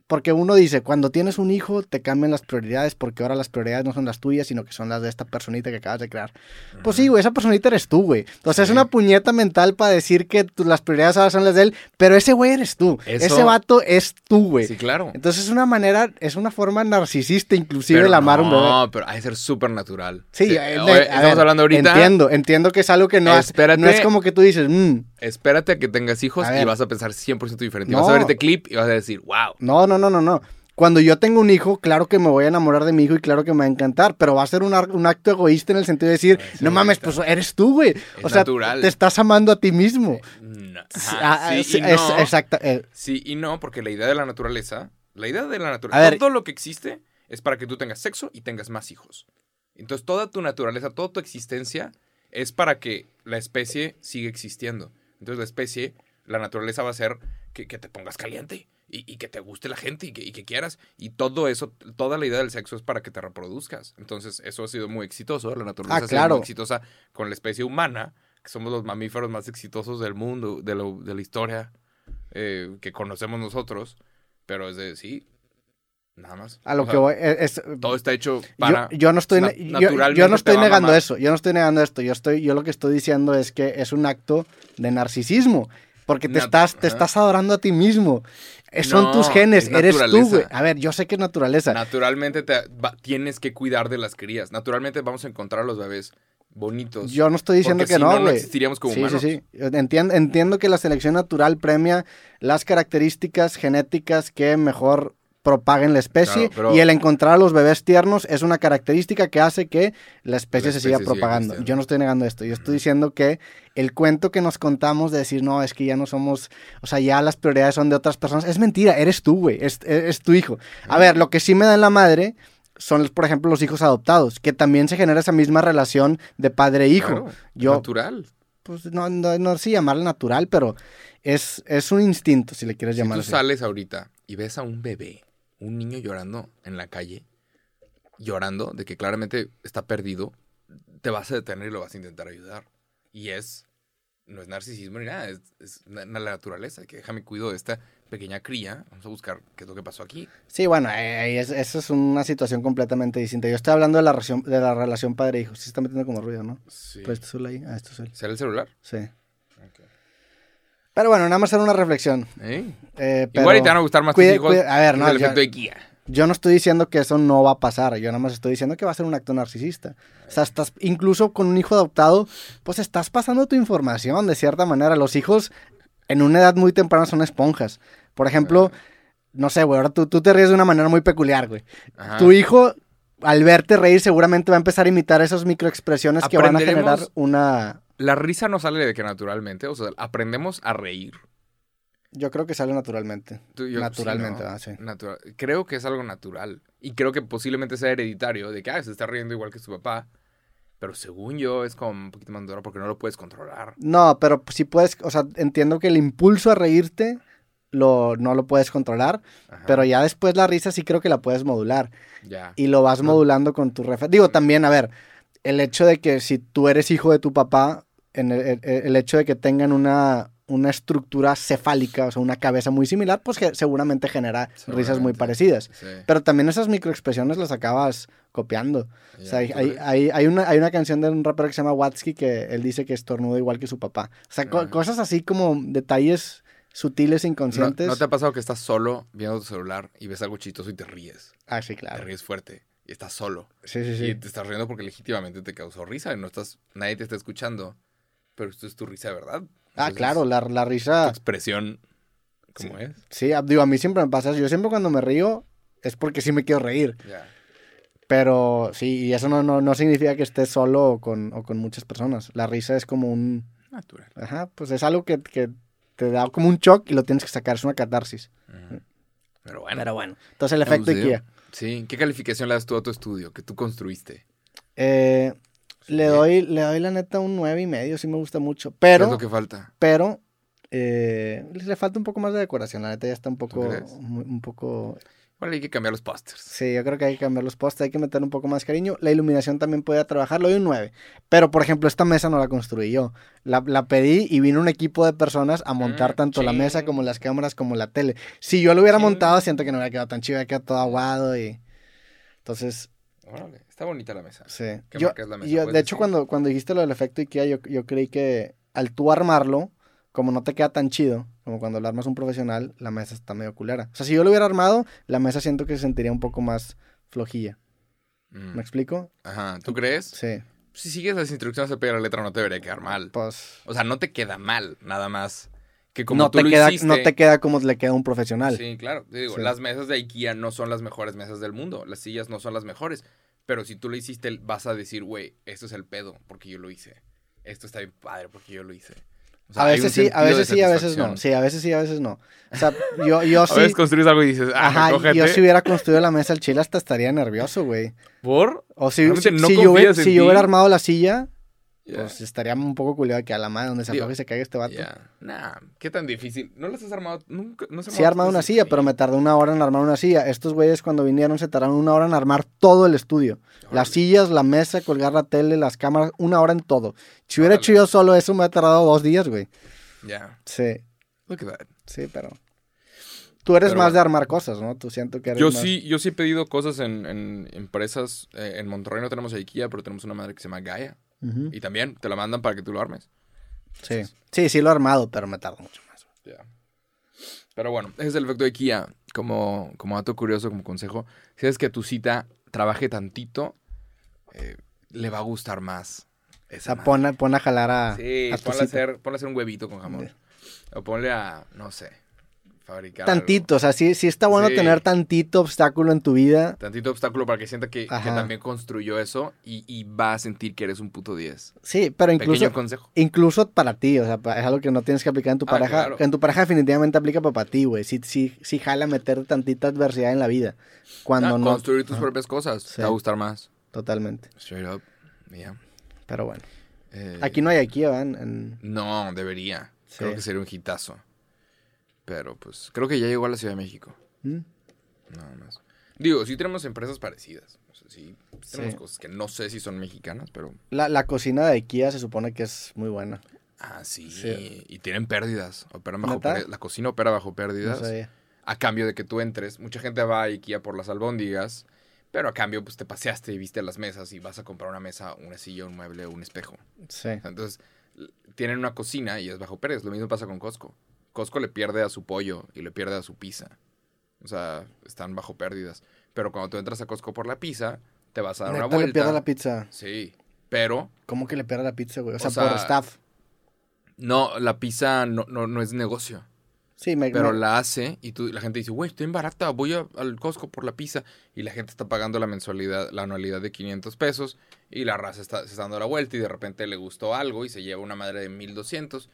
porque uno dice, cuando tienes un hijo, te cambian las prioridades, porque ahora las prioridades no son las tuyas, sino que son las de esta personita que acabas de crear. Pues sí, güey, esa personita eres tú, güey. O sea, es Sí. una puñeta mental para decir que tu- las prioridades ahora son las de él, pero ese güey eres tú. Eso- Ese vato es tú, güey. Sí, claro. Entonces es una manera, es una forma narcisista inclusive Pero el amar a un bebé. No, pero hay que ser súper natural. Sí, Sí, eh, oye, de- a estamos ver, hablando ahorita. Entiendo, entiendo que es algo que no, Espérate. no es como que tú dices, "Mm, Espérate a que tengas hijos A y vas a pensar 100% diferente. No. vas a ver este clip y vas a decir, wow. no, no, no, no, no. Cuando yo tengo un hijo, claro que me voy a enamorar de mi hijo y claro que me va a encantar, pero va a ser un, acto egoísta en el sentido de decir, Sí, no mames, pues eres tú, güey. O sea, natural. te estás amando a ti mismo. No. Ah, Ajá, sí, sí, y es- no. exacta- eh, Sí y no, porque la idea de la naturaleza, la idea de la naturaleza, ver. todo lo que existe es para que tú tengas sexo y tengas más hijos. Entonces toda tu naturaleza, toda tu existencia es para que la especie siga existiendo. Entonces la especie, la naturaleza va a ser que, que te pongas caliente y, y que te guste la gente y que, y que quieras. Y todo eso, toda la idea del sexo es para que te reproduzcas. Entonces eso ha sido muy exitoso. La naturaleza Ah, ha sido claro. muy exitosa con la especie humana, que somos los mamíferos más exitosos del mundo, de, lo- de la historia eh, que conocemos nosotros. Pero es de, sí, nada más. A lo O que sea, voy es, Todo está hecho yo, para... yo no estoy na- yo- yo, no estoy negando eso, yo no estoy negando esto, yo estoy yo lo que estoy diciendo es que es un acto de narcisismo, porque te Nat- estás te estás adorando a ti mismo. Eh, Son No, tus genes, es eres tú, güey. A ver, yo sé que es naturaleza. Naturalmente te va- tienes que cuidar de las crías. Naturalmente vamos a encontrar a los bebés bonitos. Yo no estoy diciendo Porque que si no, no, no güey. existiríamos como sí, humanos. Sí, sí, Entiendo, entiendo que la selección natural premia las características genéticas que mejor propaguen la especie Claro, y el encontrar a los bebés tiernos es una característica que hace que la especie La se siga propagando. Yo no estoy negando esto, yo estoy diciendo que el cuento que nos contamos de decir, no, es que ya no somos, o sea, ya las prioridades son de otras personas, es mentira, eres tú, güey, es, es tu hijo. A ver, lo que sí me da en la madre son, por ejemplo, los hijos adoptados, que también se genera esa misma relación de padre-hijo. Claro, Yo, Natural. pues no, no, no sé si llamarlo natural, pero es, es un instinto, si le quieres Si llamar tú así. sales ahorita y ves a un bebé, un niño llorando en la calle, llorando de que claramente está perdido, te vas a detener y lo vas a intentar ayudar. Y es, no es narcisismo ni nada, es, es la naturaleza, que déjame cuido de esta pequeña cría, vamos a buscar qué es lo que pasó aquí. Sí, bueno, eh, es, esa es una situación completamente distinta. Yo estoy hablando de la, relación, de la relación padre-hijo. Sí, se está metiendo como ruido, ¿no? Sí. Pues esto es ahí. Ah, esto es él. ¿Será el celular? Sí. Pero bueno, nada más era una reflexión. ¿Eh? Eh, pero Igual y te van a gustar más tus hijos. a ver, no, el yo- efecto de guía. Yo no estoy diciendo que eso no va a pasar, yo nada más estoy diciendo que va a ser un acto narcisista. O sea, estás, incluso con un hijo adoptado, pues estás pasando tu información de cierta manera. Los hijos en una edad muy temprana son esponjas. Por ejemplo, no sé, güey, ahora tú, tú te ríes de una manera muy peculiar, güey. Ajá. Tu hijo, al verte reír, seguramente va a empezar a imitar esas microexpresiones que van a generar una... La risa no sale de que naturalmente, o sea, aprendemos a reír. Yo creo que sale naturalmente. Tú yo, Naturalmente, sí, ¿no? ah, sí. Natural. Creo que es algo natural. Y creo que posiblemente sea hereditario, de que ah, se está riendo igual que su papá. Pero según yo es como un poquito más duro porque no lo puedes controlar. No, pero si puedes, o sea, entiendo que el impulso a reírte lo, no lo puedes controlar, Ajá, pero ya después la risa sí creo que la puedes modular. ya. Y lo vas No. modulando con tu referencia. Digo, también, a ver, el hecho de que si tú eres hijo de tu papá, en el, el- el hecho de que tengan una, una estructura cefálica, o sea, una cabeza muy similar, pues que seguramente genera risas muy parecidas. Sí, Pero también esas microexpresiones las acabas copiando. O sea, hay, ¿tú hay, hay- hay una, hay una canción de un rapero que se llama Watsky que él dice que estornuda igual que su papá. O sea, co- cosas así como detalles sutiles, ¿No, inconscientes. ¿No te ha pasado que estás solo viendo tu celular y ves algo chistoso y te ríes? Ah, sí, Te claro. ríes fuerte y estás solo. Sí, sí, Y sí. te estás riendo porque legítimamente te causó risa y no estás, nadie te está escuchando. Pero esto es tu risa verdad. Ah, Entonces, claro, la, la Tu risa. expresión, ¿cómo es? Sí, digo, a mí siempre me pasa eso. Yo siempre cuando me río es porque sí me quiero reír. Ya. Pero sí, y eso no, no, no significa que estés solo o con, o con muchas personas. La risa es como un... Natural. Ajá, pues es algo que, que te da como un shock y lo tienes que sacar. Es una catarsis. Ujú. Pero bueno. Pero bueno. Entonces el efecto Museo. IKEA. Sí. ¿Qué calificación le das tú a tu estudio que tú construiste? Eh, le, doy, le doy la neta un nueve y medio, sí me gusta mucho. ¿Qué Pero, es lo que falta? pero, eh, le falta un poco más de decoración. La neta ya está un poco, muy- un poco... Bueno, hay que cambiar los pósters. Sí, yo creo que hay que cambiar los postes, hay que meter un poco más cariño. La iluminación también puede trabajar, le doy un 9. Pero, por ejemplo, esta mesa no la construí yo. La, la pedí y vino un equipo de personas a montar Mm, tanto la mesa ching. como las cámaras como la tele. Si yo lo hubiera Ching. montado, siento que no hubiera quedado tan chido, hubiera quedado todo aguado y... Entonces, Órale, está bonita la mesa. Sí. ¿Qué Yo, la mesa? yo, ¿Puedes de hecho, decir? cuando, cuando dijiste lo del efecto IKEA, yo, yo creí que al tú armarlo, como no te queda tan chido, como cuando lo armas un profesional, la mesa está medio culera. O sea, si yo lo hubiera armado, la mesa siento que se sentiría un poco más flojilla. Mm. ¿Me explico? Ajá, ¿tú crees? Sí. Si sigues las instrucciones pie de la letra no te debería quedar mal. Pues. O sea, no te queda mal, nada más. Que como No tú te, lo queda, hiciste... no te queda como le queda a un profesional. Sí, claro. Digo, Sí. las mesas de IKEA no son las mejores mesas del mundo. Las sillas no son las mejores. Pero si tú lo hiciste, vas a decir, güey, esto es el pedo porque yo lo hice. Esto está bien padre porque yo lo hice. O sea, a veces sí, a veces sí, a veces no. Sí, a veces sí, a veces no. O sea, yo, yo A sí. veces construyes algo y dices, ah, Ajá, yo si hubiera construido la mesa al chile hasta estaría nervioso, güey. ¿Por? O si, si, no si yo, si yo hubiera armado la silla, Yeah. Pues estaría un poco culiado que a la madre donde se afloje y se caiga este vato. Ya. Nah, qué tan difícil. ¿No las has armado? Nunca. No has Sí he armado una silla, pero me tardé una hora en armar una silla. Estos güeyes cuando vinieron se tardaron una hora en armar todo el estudio. Las sillas, la mesa, colgar la tele, las cámaras, una hora en todo. Si hubiera Órale. hecho yo solo eso me ha tardado dos días, güey. Ya. Sí, Look at that. sí, pero... Tú eres Pero más de armar cosas, ¿no? Tú siento que eres Yo más- sí, yo sí he pedido cosas en, en empresas. eh, en Monterrey no tenemos IKEA, pero tenemos una madre que se llama Gaia. Y también te la mandan para que tú lo armes. Sí. sí, sí lo he armado, pero me tardo mucho más. Ya. Pero bueno, ese es el efecto de IKEA. Como, como dato curioso, como consejo. Si es que tu cita trabaje tantito, eh, le va a gustar más. O sea, pon, pon a jalar a, Sí, a ponle a, hacer, ponle a hacer un huevito con jamón. O ponle a, no sé, fabricar. Tantito, o sea, sí, sí está bueno Sí. tener tantito obstáculo en tu vida. Tantito obstáculo para que sienta que, también construyó eso y, y va a sentir que eres un puto 10. Sí, pero incluso, consejo. incluso para ti, o sea, es algo que no tienes que aplicar en tu Ah, pareja. claro. En tu pareja definitivamente aplica para, ti, güey. Sí, sí, sí jala meter tantita adversidad en la vida. Cuando Ah, no. Construir tus propias cosas. Sí. Te va a gustar más. Totalmente. Straight up. Yeah. Pero bueno. Eh, Aquí no hay aquí, ¿verdad? En- No, debería. Sí. Creo que sería un hitazo. Pero pues, creo que ya llegó a la Ciudad de México. ¿Mm? Nada más. Digo, sí tenemos empresas parecidas. O sea, sí, sí tenemos cosas que no sé si son mexicanas, pero. La, la cocina de IKEA se supone que es muy buena. Ah, sí. Sí. Y tienen pérdidas. Operan bajo ¿Neta? pér- La cocina opera bajo No pérdidas. sabía. a cambio de que tú entres. Mucha gente va a IKEA por las albóndigas. Pero a cambio, pues te paseaste y viste las mesas y vas a comprar una mesa, una silla, un mueble, un espejo. Sí. Entonces, tienen una cocina y es bajo pérdidas. Lo mismo pasa con Costco. Costco le pierde a su pollo y le pierde a su pizza. O sea, están bajo pérdidas. Pero cuando tú entras a Costco por la pizza, te vas a dar una Neta le vuelta. pierde la pizza. Sí. Pero, ¿Cómo que le pierde la pizza, güey? O sea, O sea, por staff. no, la pizza no, no, no es negocio. Sí, me, Pero me- la hace y tú, la gente dice, güey, estoy en barata, voy a- al Costco por la pizza. Y la gente está pagando la mensualidad, la anualidad de 500 pesos. Y la raza está, se está dando la vuelta y de repente le gustó algo y se lleva una madre de 1200.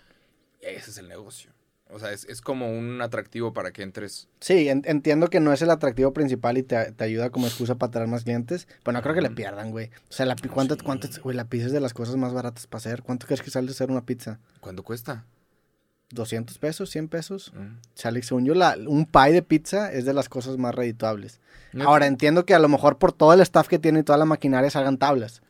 Y ese es el negocio. O sea, es, es como un atractivo para que entres. Sí, en- entiendo que no es el atractivo principal y te, te ayuda como excusa para traer más clientes. Pero no creo que le pierdan, güey. O sea, la, ¿cuánto, Sí. cuánto, güey, la pizza es de las cosas más baratas para hacer. ¿Cuánto crees que sale de hacer una pizza? ¿Cuánto cuesta? ¿200 pesos? ¿100 pesos? Mm. Sale, según yo, la, un pie de pizza es de las cosas más redituables. Ahora, entiendo que a lo mejor por todo el staff que tiene y toda la maquinaria salgan tablas.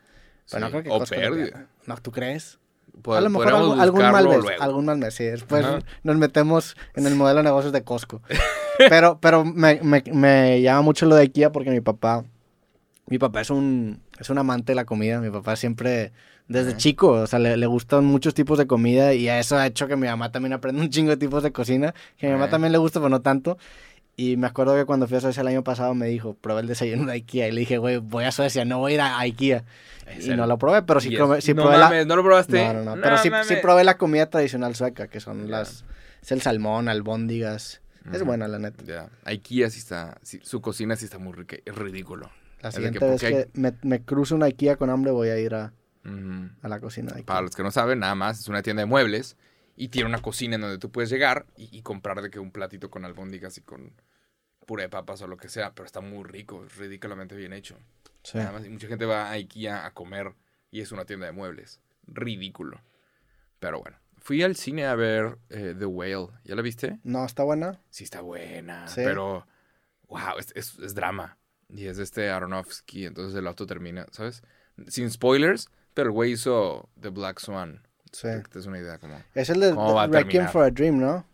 Pero no creo que o pérdida. No, ¿tú crees? Pod- a lo mejor algún, algún mal mes, luego. algún mal mes, sí. Después Ajá. nos metemos en el modelo de negocios de Costco. pero pero me, me, me llama mucho lo de IKEA porque mi papá, mi papá es un, es un amante de la comida. Mi papá siempre, desde Ajá. chico, o sea, le, le gustan muchos tipos de comida y eso ha hecho que mi mamá también aprenda un chingo de tipos de cocina. Que a mi mamá Ajá. también le gusta, pero no tanto. Y me acuerdo que cuando fui a Suecia el año pasado me dijo, prueba el desayuno de IKEA. Y le dije, güey, voy a Suecia, no voy a ir a IKEA. Y no lo probé, pero sí, y es- probé, sí no probé la... mames, ¿no lo probaste? No, no, no. Pero sí, sí probé la comida tradicional sueca, que son las... Es el salmón, albóndigas. Es buena, la neta. Ya. IKEA sí está, sí, su cocina sí está muy rica, es ridículo. La siguiente que, que me, me cruzo una IKEA con hambre voy a ir a, a la cocina de IKEA. Para los que no saben, nada más, es una tienda de muebles y tiene una cocina en donde tú puedes llegar y, y comprar de que un platito con albóndigas y con puré de papas o lo que sea, pero está muy rico, es ridículamente bien hecho. Sí. Nada más, y mucha gente va a IKEA a comer y es una tienda de muebles. Ridículo. Pero bueno, fui al cine a ver eh, The Whale. ¿Ya la viste? No, está buena. Sí está buena, Sí. pero wow, es, es- es drama. Y es de este Aronofsky, entonces el auto termina, ¿sabes? Sin spoilers, pero el güey hizo The Black Swan. Sí. Para que te des una idea, como... Es el de ¿Cómo va a Requiem terminar? for a Dream, ¿no?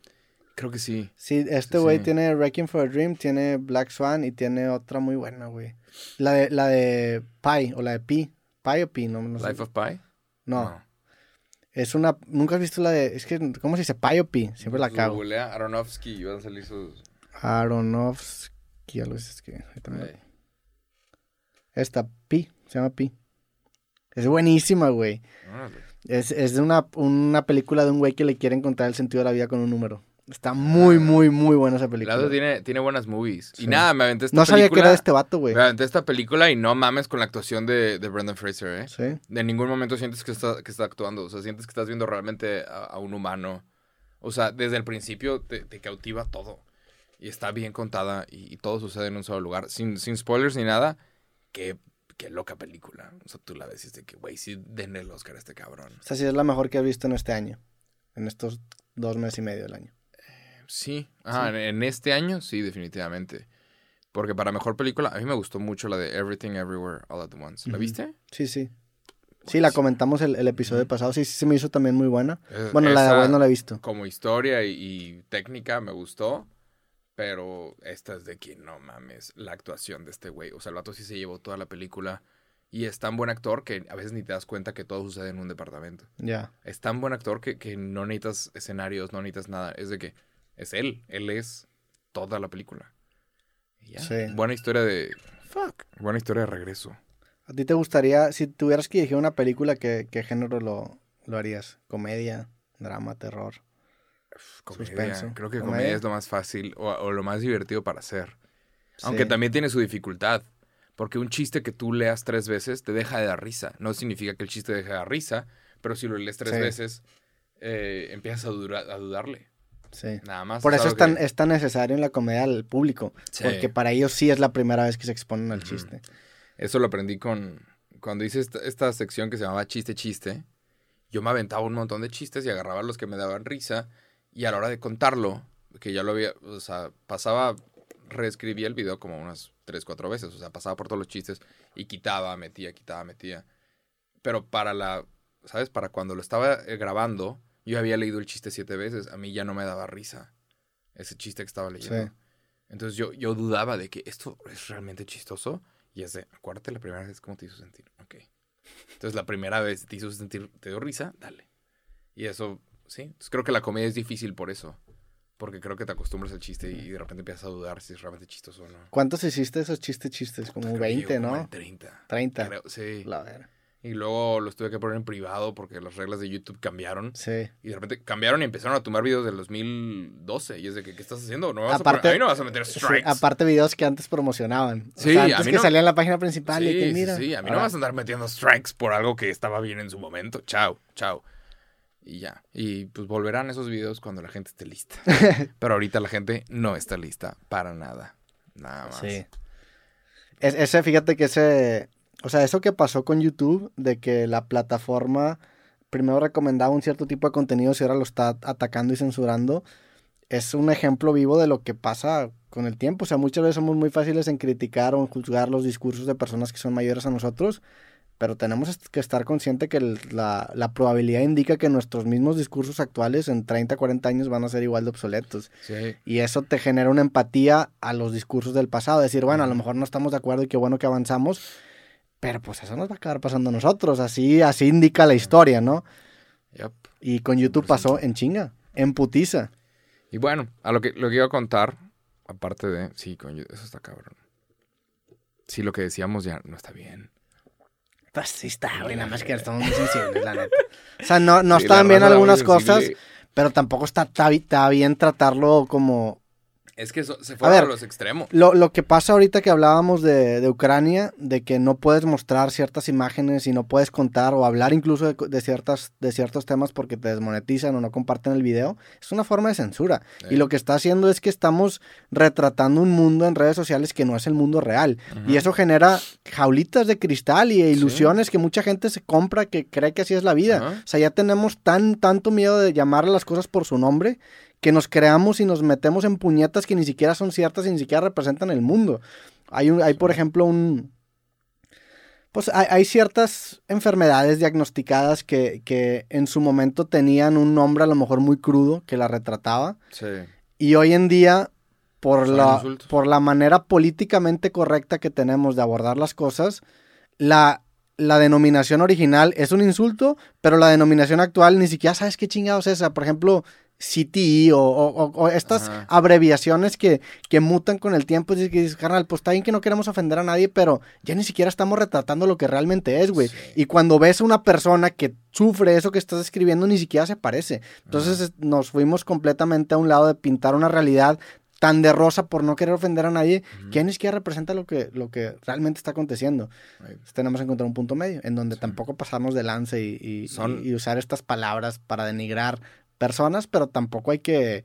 Creo que sí. Sí, este güey sí. tiene Requiem for a Dream, tiene Black Swan y tiene otra muy buena, güey. La de, la de Pi, o la de Pi. Pi o Pi, no, no sé. Life of Pi. No, es una... Nunca has visto la de... Es que, ¿cómo se dice? Pi o Pi. Siempre la Pues, cago. googlea Aronofsky y van a salir sus... Aronofsky, algo es que... Esta, Pi, se llama Pi. Es buenísima, güey. Órale. Es, es una, una película de un güey que le quiere encontrar el sentido de la vida con un número. Está muy, muy, muy buena esa película. Lado tiene, tiene buenas movies. Sí. Y nada, me aventé esta No sabía que película. era de este vato, güey. Me aventé esta película y no mames con la actuación de, de Brendan Fraser, ¿eh? Sí. De ningún momento sientes que está, que está actuando. O sea, sientes que estás viendo realmente a, a un humano. O sea, desde el principio te, te cautiva todo. Y está bien contada y, y todo sucede en un solo lugar. Sin, sin spoilers ni nada. Qué, qué loca película. O sea, tú la ves y es de que, güey, sí, denle el Oscar a este cabrón. O sea, sí es la mejor que he visto en este año. En estos dos meses y medio del año. Sí, ah, en- en este año sí, definitivamente. Porque para mejor película, a mí me gustó mucho la de Everything Everywhere All at Once. ¿La viste? Sí, sí. Sí, la comentamos el, el episodio pasado. Sí, sí, se me hizo también muy buena. Eh, Bueno, la de no la he visto. Como historia y, y técnica me gustó. Pero esta es de que no mames, la actuación de este güey. O sea, el vato sí se llevó toda la película. Y es tan buen actor que a veces ni te das cuenta que todo sucede en un departamento. Ya. Es tan buen actor que, que no necesitas escenarios, no necesitas nada. Es de que es él. Él es toda la película. Y ya. Sí. Buena historia de. Fuck. Buena historia de regreso. ¿A ti te gustaría, si tuvieras que dirigir una película, qué, qué género lo, lo harías? ¿Comedia? ¿Drama? ¿Terror? Comedia. Suspenso. Creo que Comedia. comedia es lo más fácil o, o lo más divertido para hacer. Aunque también tiene su dificultad. Porque un chiste que tú leas tres veces te deja de dar risa. No significa que el chiste deje de dar risa, pero si lo lees tres Sí. veces, eh, empiezas a, dura- a dudarle. Sí. Nada más. Por eso es tan, que- es tan necesario en la comedia al público. Sí. Porque para ellos sí es la primera vez que se exponen al chiste. Eso lo aprendí con. Cuando hice esta, esta sección que se llamaba Chiste Chiste, yo me aventaba un montón de chistes y agarraba los que me daban risa. Y a la hora de contarlo, que ya lo había. O sea, pasaba. Reescribía el video como unas 3, 4 veces. O sea, pasaba por todos los chistes y quitaba, metía, quitaba, metía. Pero para la. ¿Sabes? Para cuando lo estaba eh, grabando, yo había leído el chiste siete veces. A mí ya no me daba risa ese chiste que estaba leyendo. Sí. Entonces yo, yo dudaba de que esto es realmente chistoso. Y es de, acuérdate la primera vez cómo te hizo sentir. Ok. Entonces la primera vez te hizo sentir, te dio risa, dale. Y eso, sí. Entonces creo que la comedia es difícil por eso. Porque creo que te acostumbras al chiste y de repente empiezas a dudar si es realmente chistoso o no. ¿Cuántos hiciste esos chistes chistes? Como Creo que 20, llevo como ¿no? en 30. 30. Creo, sí. La ver. Y luego los tuve que poner en privado porque las reglas de YouTube cambiaron. Sí. Y de repente cambiaron y empezaron a tomar videos del 2012. Y es de que, ¿qué estás haciendo? No vas Aparte- a poner, a mí no vas a meter Sí, strikes. aparte videos que antes promocionaban. O Sí, sea, a antes mí que no- salía en la página principal y Sí, que sí, mira. sí, a mí no vas a andar metiendo strikes por algo que estaba bien en su momento. Chao, chao. Y ya. Y pues volverán esos videos cuando la gente esté lista. Pero ahorita la gente no está lista para nada. Nada más. Sí. Es- ese, fíjate que ese, o sea, eso que pasó con YouTube, de que la plataforma primero recomendaba un cierto tipo de contenido y ahora lo está atacando y censurando, es un ejemplo vivo de lo que pasa con el tiempo. O sea, muchas veces somos muy fáciles en criticar o en juzgar los discursos de personas que son mayores a nosotros, pero tenemos que estar consciente que la, la probabilidad indica que nuestros mismos discursos actuales en 30, 40 años van a ser igual de obsoletos. Sí. Y eso te genera una empatía a los discursos del pasado. Decir, bueno, a lo mejor no estamos de acuerdo y qué bueno que avanzamos, pero pues eso nos va a acabar pasando a nosotros. Así, así indica la historia, ¿no? Yep. Y con YouTube pasó en chinga, en putiza. Y bueno, a lo que, lo que iba a contar, aparte de. Sí, coño, eso está cabrón. Sí, lo que decíamos ya no está bien. Pues sí está, güey, nada más que estamos muy sensibles, la neta. O sea, no, no Sí, están bien algunas cosas, pero tampoco está, está bien tratarlo como Es que eso- se fueron a, ver, los extremos. Lo, lo que pasa ahorita que hablábamos de, de Ucrania, de que no puedes mostrar ciertas imágenes y no puedes contar o hablar incluso de, de ciertas, de ciertos temas porque te desmonetizan o no comparten el video, es una forma de censura. Eh. Y lo que está haciendo es que estamos retratando un mundo en redes sociales que no es el mundo real. Y eso genera jaulitas de cristal y ilusiones que mucha gente se compra que cree que así es la vida. Ajá. O sea, ya tenemos tan, tanto miedo de llamar a las cosas por su nombre que nos creamos y nos metemos en puñetas que ni siquiera son ciertas y ni siquiera representan el mundo. Hay, un, hay por ejemplo, un... Pues hay, hay ciertas enfermedades diagnosticadas que, que en su momento tenían un nombre a lo mejor muy crudo que la retrataba. Sí. Y hoy en día, por la, por la manera políticamente correcta que tenemos de abordar las cosas, la, la denominación original es un insulto, pero la denominación actual ni siquiera sabes qué chingados es esa. Por ejemplo, CTE o, o- o- o estas Ajá. abreviaciones que, que mutan con el tiempo. Y dices, carnal, pues está bien que no queremos ofender a nadie, pero ya ni siquiera estamos retratando lo que realmente es, güey. Sí. Y cuando ves a una persona que sufre eso que estás escribiendo, ni siquiera se parece. Entonces es- nos fuimos completamente a un lado de pintar una realidad tan de rosa por no querer ofender a nadie, que ni siquiera representa lo que, lo que realmente está aconteciendo. Right. Tenemos que encontrar un punto medio, en donde Sí. tampoco pasarnos de lance y, y- Son- y usar estas palabras para denigrar personas, pero tampoco hay que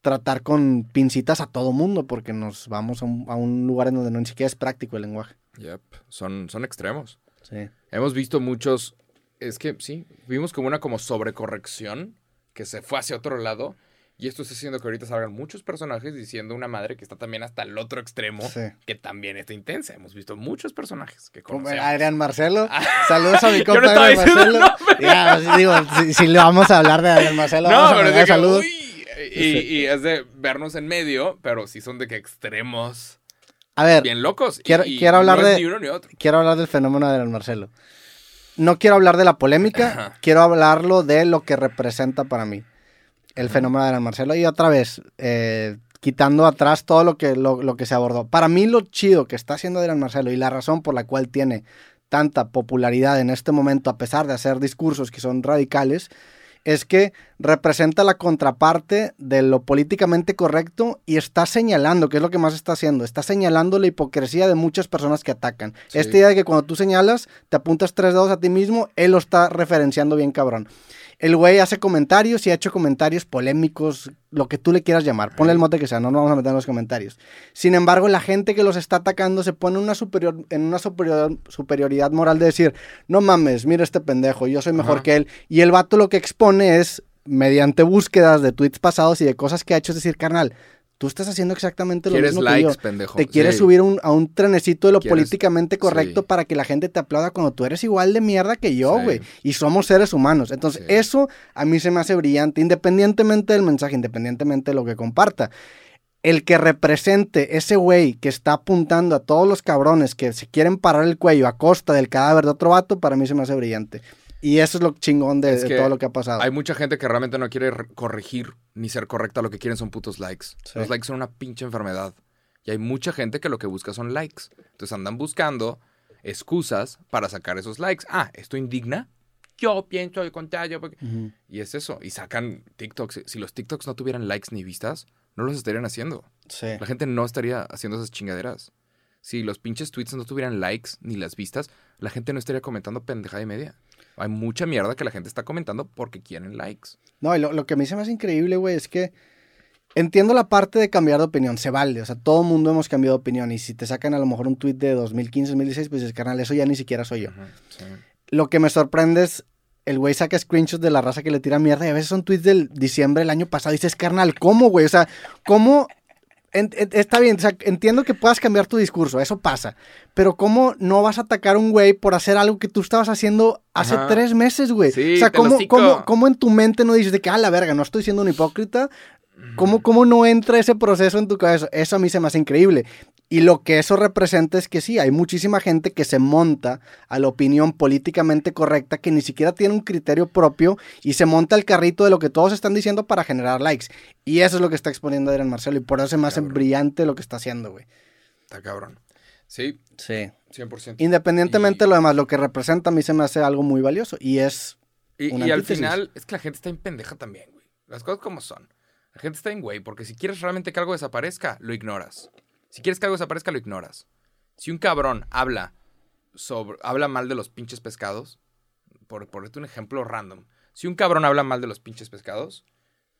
tratar con pincitas a todo mundo porque nos vamos a un, a un lugar en donde no ni siquiera es práctico el lenguaje. Yep. Son, son extremos. Sí. Hemos visto muchos. Es que sí, vimos como una como sobrecorrección que se fue hacia otro lado. Y esto está haciendo que ahorita salgan muchos personajes diciendo una madre que está también hasta el otro extremo, Sí. que también está intensa. Hemos visto muchos personajes que Como conocemos. Adrián Marcelo. Saludos a mi Yo no compa diciendo Marcelo. el Ya, digo, si, si le vamos a hablar de Marcelo, No, vamos a pero que, uy, y, y es de vernos en medio, pero sí son de que extremos A ver, bien locos. Quiero- y quiero hablar no de- ni uno ni otro. quiero hablar del fenómeno de Marcelo. No quiero hablar de la polémica, Ajá. quiero hablarlo de lo que representa para mí el fenómeno de Marcelo. Y otra vez, eh, quitando atrás todo lo que, lo, lo que se abordó. Para mí lo chido que está haciendo Adrián Marcelo y la razón por la cual tiene tanta popularidad en este momento, a pesar de hacer discursos que son radicales, es que representa la contraparte de lo políticamente correcto y está señalando, que es lo que más está haciendo, está señalando la hipocresía de muchas personas que atacan. Sí. Esta idea de que cuando tú señalas, te apuntas tres dedos a ti mismo, él lo está referenciando bien cabrón. El güey hace comentarios y ha hecho comentarios polémicos, lo que tú le quieras llamar. Ponle el mote que sea, no nos vamos a meter en los comentarios. Sin embargo, la gente que los está atacando se pone una superior, en una superior- superioridad moral de decir, no mames, mira este pendejo, yo soy mejor Ajá. que él. Y el vato lo que expone es, mediante búsquedas de tweets pasados y de cosas que ha hecho, es decir, carnal, tú estás haciendo exactamente lo mismo likes, que yo. pendejo. Te quieres Sí. subir un- a un trenecito de lo Quieres- políticamente correcto sí. para que la gente te aplauda cuando tú eres igual de mierda que yo, Sí. güey. Y somos seres humanos. Entonces, eso a mí se me hace brillante, independientemente del mensaje, independientemente de lo que comparta. El que represente ese güey que está apuntando a todos los cabrones que se quieren parar el cuello a costa del cadáver de otro vato, para mí se me hace brillante. Y eso es lo chingón de, Es de todo lo que ha pasado. Hay mucha gente que realmente no quiere re- corregir ni ser correcta. Lo que quieren son putos likes. Sí. Los likes son una pinche enfermedad. Y hay mucha gente que lo que busca son likes. Entonces andan buscando excusas para sacar esos likes. Ah, esto indigna. Yo pienso el contrario. porque-". Y es eso. Y sacan TikToks. Si los TikToks no tuvieran likes ni vistas, no los estarían haciendo. Sí. La gente no estaría haciendo esas chingaderas. Si los pinches tweets no tuvieran likes ni las vistas, la gente no estaría comentando pendejada y media. Hay mucha mierda que la gente está comentando porque quieren likes. No, y lo, lo que a mí se me hace increíble, güey, es que entiendo la parte de cambiar de opinión, se vale, o sea, todo el mundo hemos cambiado de opinión y si te sacan a lo mejor un tweet de 2015, 2016, pues dices, carnal, eso ya ni siquiera soy yo. Sí. Lo que me sorprende es, el güey saca screenshots de la raza que le tira mierda y a veces son tweets del diciembre del año pasado y dices, carnal, ¿cómo, güey? O sea, ¿cómo? En- en- está bien, o sea, entiendo que puedas cambiar tu discurso, eso pasa, pero ¿cómo no vas a atacar a un güey por hacer algo que tú estabas haciendo hace Ajá. tres meses, güey? Sí, o sea, ¿cómo, cómo, cómo en tu mente no dices de que, ah, la verga, no estoy siendo un hipócrita? ¿Cómo, ¿Cómo no entra ese proceso en tu cabeza? Eso a mí se me hace increíble. Y lo que eso representa es que sí, hay muchísima gente que se monta a la opinión políticamente correcta, que ni siquiera tiene un criterio propio y se monta el carrito de lo que todos están diciendo para generar likes. Y eso es lo que está exponiendo Adrián Marcelo y por eso se me hace Cabrón. brillante lo que está haciendo, güey. Está cabrón. Sí, Sí. 100%. Independientemente Y- de lo demás, lo que representa a mí se me hace algo muy valioso y es... Y, una y al final, es que la gente está en pendeja también, güey. Las cosas como son. La gente está en güey, porque si quieres realmente que algo desaparezca, lo ignoras. Si quieres que algo desaparezca, lo ignoras. Si un cabrón habla sobre, habla mal de los pinches pescados, por ponerte un ejemplo random. Si un cabrón habla mal de los pinches pescados,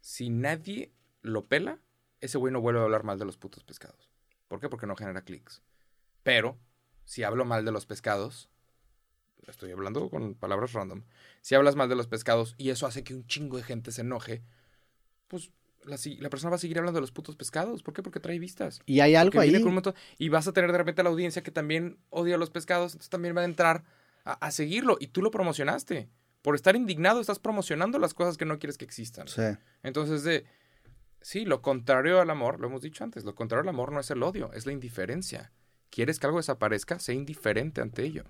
si nadie lo pela, ese güey no vuelve a hablar mal de los putos pescados. ¿Por qué? Porque no genera clics. Pero, si hablo mal de los pescados, estoy hablando con palabras random, si hablas mal de los pescados y eso hace que un chingo de gente se enoje, pues la, la persona va a seguir hablando de los putos pescados. ¿Por qué? Porque trae vistas. Y hay algo ahí. montón- y vas a tener de repente a la audiencia que también odia los pescados, entonces también va a entrar a, a seguirlo. Y tú lo promocionaste. Por estar indignado, estás promocionando las cosas que no quieres que existan. Sí. Entonces, de. Sí, lo contrario al amor, lo hemos dicho antes, lo contrario al amor no es el odio, es la indiferencia. ¿Quieres que algo desaparezca? Sé indiferente ante ello.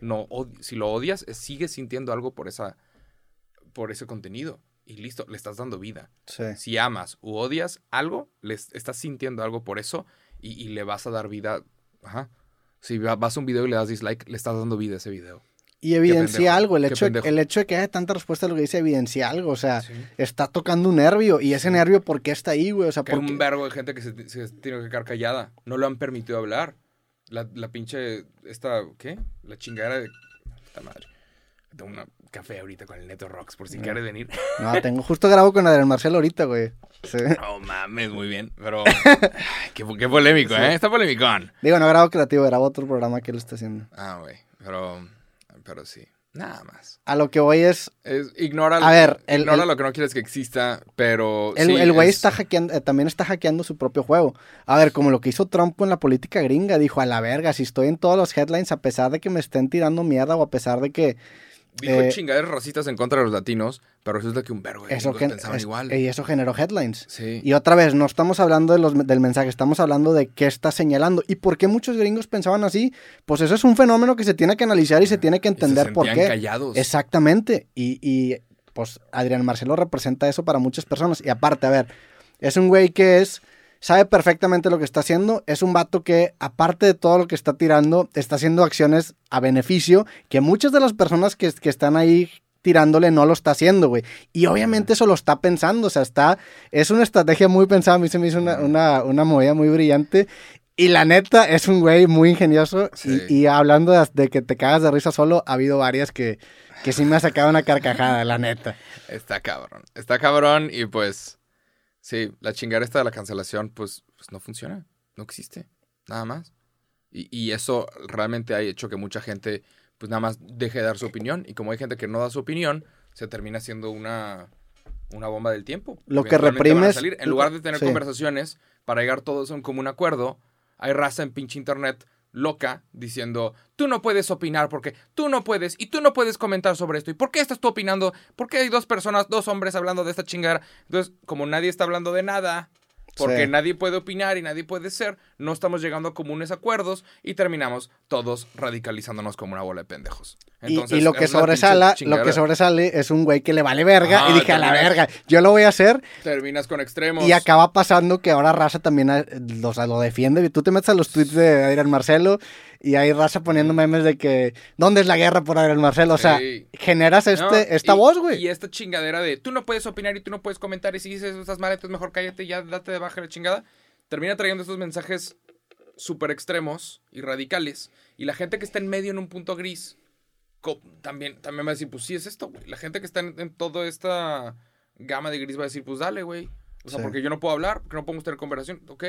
No, si lo odias, eh, sigues sintiendo algo por esa por ese contenido. Y listo, le estás dando vida. Sí. Si amas u odias algo, le es- estás sintiendo algo por eso y, y le vas a dar vida. Ajá. Si va- vas a un video y le das dislike, le estás dando vida a ese video. Y evidencia algo, el hecho, de, el hecho de que haya tanta respuesta a lo que dice evidencia algo, o sea, Sí. está tocando un nervio y ese nervio, ¿por qué está ahí, güey? O sea, un vergo de gente que se, se tiene que quedar callada. No lo han permitido hablar. La, la pinche. Esta. ¿Qué? La chingadera de. Esta madre. Tengo un café ahorita con el Neto Rocks, por si quieres venir. No, tengo, justo grabo con Adrián Marcelo ahorita, güey. Sí. No mames, muy bien. Pero. qué, qué polémico, ¿eh? Está polémicón. Digo, no grabo creativo, grabo otro programa que él está haciendo. Ah, güey. Pero. Pero sí. Nada más. A lo que voy es. Es, ignora, A ver, el- ignora el- lo que no quieres que exista, pero. El sí, el güey es- está hackeando, eh, también está hackeando su propio juego. A ver, como lo que hizo Trump en la política gringa, dijo a la verga, si estoy en todos los headlines, a pesar de que me estén tirando mierda o a pesar de que Dijo eh, chingaderas racistas en contra de los latinos, pero resulta que un vergo de eso, gen- pensaban es- igual. y eso generó headlines. Sí. Y otra vez, no estamos hablando de los, del mensaje, estamos hablando de qué está señalando. ¿Y por qué muchos gringos pensaban así? Pues eso es un fenómeno que se tiene que analizar y se tiene que Y se entender por qué. callados. Exactamente. Y, y, pues Adrián Marcelo representa eso para muchas personas. Y aparte, a ver, es un güey que es, sabe perfectamente lo que está haciendo. Es un vato que, aparte de todo lo que está tirando, está haciendo acciones a beneficio que muchas de las personas que, que están ahí tirándole no lo está haciendo, güey. Y obviamente eso lo está pensando, o sea, está, es una estrategia muy pensada, a mí se me hizo una, una, una movida muy brillante. Y la neta, es un güey muy ingenioso. Sí. Y, y hablando de, de que te cagas de risa solo, ha habido varias que, que sí me ha sacado una carcajada, la neta. Está cabrón. Está cabrón y pues. Sí, la chingada esta de la cancelación, pues, pues no funciona. No existe. Nada más. Y, y eso realmente ha hecho que mucha gente, pues nada más deje de dar su opinión. Y como hay gente que no da su opinión, se termina siendo una, una bomba del tiempo. Lo que reprimes-. En lugar de tener sí. conversaciones para llegar todos a un común acuerdo, hay raza en pinche internet loca diciendo, tú no puedes opinar porque tú no puedes y tú no puedes comentar sobre esto. ¿Y por qué estás tú opinando? ¿Por qué hay dos personas, dos hombres hablando de esta chingada? Entonces, como nadie está hablando de nada, porque Sí. nadie puede opinar y nadie puede ser, no estamos llegando a comunes acuerdos y terminamos todos radicalizándonos como una bola de pendejos. Y- Entonces, y, lo que sobresala, lo que sobresale es un güey que le vale verga. Ah, y dije, a la verga, yo lo voy a hacer. Terminas con extremos. Y acaba pasando que ahora raza también eh, o sea, lo defiende. Tú te metes a los tweets de Adrián Marcelo y hay raza poniendo memes de que, ¿dónde es la guerra por Adrián Marcelo? O sea, Sí. generas este, No, esta y- voz, güey. Y esta chingadera de tú no puedes opinar y tú no puedes comentar y si dices estás mal, entonces mejor cállate y ya date de baja la chingada. Termina trayendo estos mensajes súper extremos y radicales. Y la gente que está en medio en un punto gris también, también va a decir, pues sí es esto, güey. La gente que está en, en toda esta gama de gris va a decir, pues dale, güey. O sea, Sí. porque yo no puedo hablar, porque no podemos tener conversación. Ok,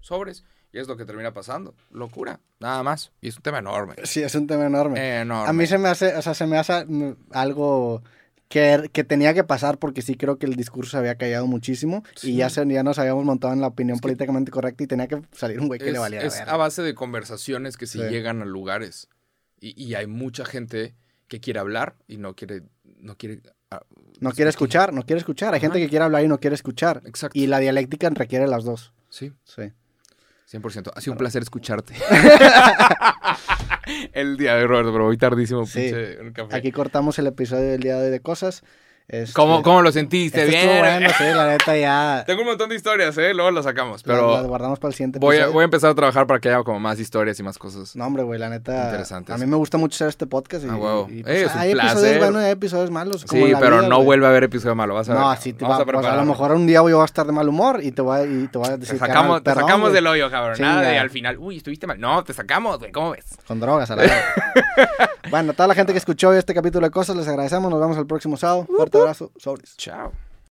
sobres. Y es lo que termina pasando. Locura. Nada más. Y es un tema enorme. Sí, es un tema enorme. Enorme. A mí se me hace, o sea, se me hace algo que, que tenía que pasar porque sí creo que el discurso se había callado muchísimo Sí. y ya, se- ya nos habíamos montado en la opinión políticamente correcta y tenía que salir un güey que es, le valiera es verga. a base de conversaciones que se Sí. llegan a lugares. Y, y hay mucha gente que quiere hablar y no quiere. No quiere, ah, No pues, quiere aquí. escuchar, no quiere escuchar. Hay gente que quiere hablar y no quiere escuchar. Exacto. Y la dialéctica requiere las dos. Sí, Sí. 100%. Ha sido un placer escucharte. el día de hoy, Roberto, pero voy tardísimo. Sí. pinche, un café. Aquí cortamos el episodio del día de hoy de cosas. Este, ¿Cómo, ¿Cómo lo sentiste? este Bien. bueno, sí, la neta ya. Tengo un montón de historias, ¿eh? Luego las sacamos. Pero las guardamos para el siguiente voy, a, episodio. voy a empezar a trabajar para que haya como más historias y más cosas. No, hombre, güey, la neta. Interesantes. A mí me gusta mucho hacer este podcast. Y, Ah, huevo. y, Eh, es un hay episodios placer. buenos y hay episodios malos. como Sí, pero vida, no güey. vuelve a haber episodio malo. Vas a ver. No, cabrón. sí, te va, a pues, a lo mejor un día yo voy a estar de mal humor y te voy a, y te voy a decir Te que sacamos, te sacamos güey. del hoyo, cabrón. Nada de Chinga. al final, uy, estuviste mal. No, te sacamos, güey. ¿Cómo ves? Con drogas, a la vez. bueno, toda la gente que escuchó este capítulo de cosas, les agradecemos. Nos vemos el próximo sábado. Fuerte abrazo. Sobres. Chao.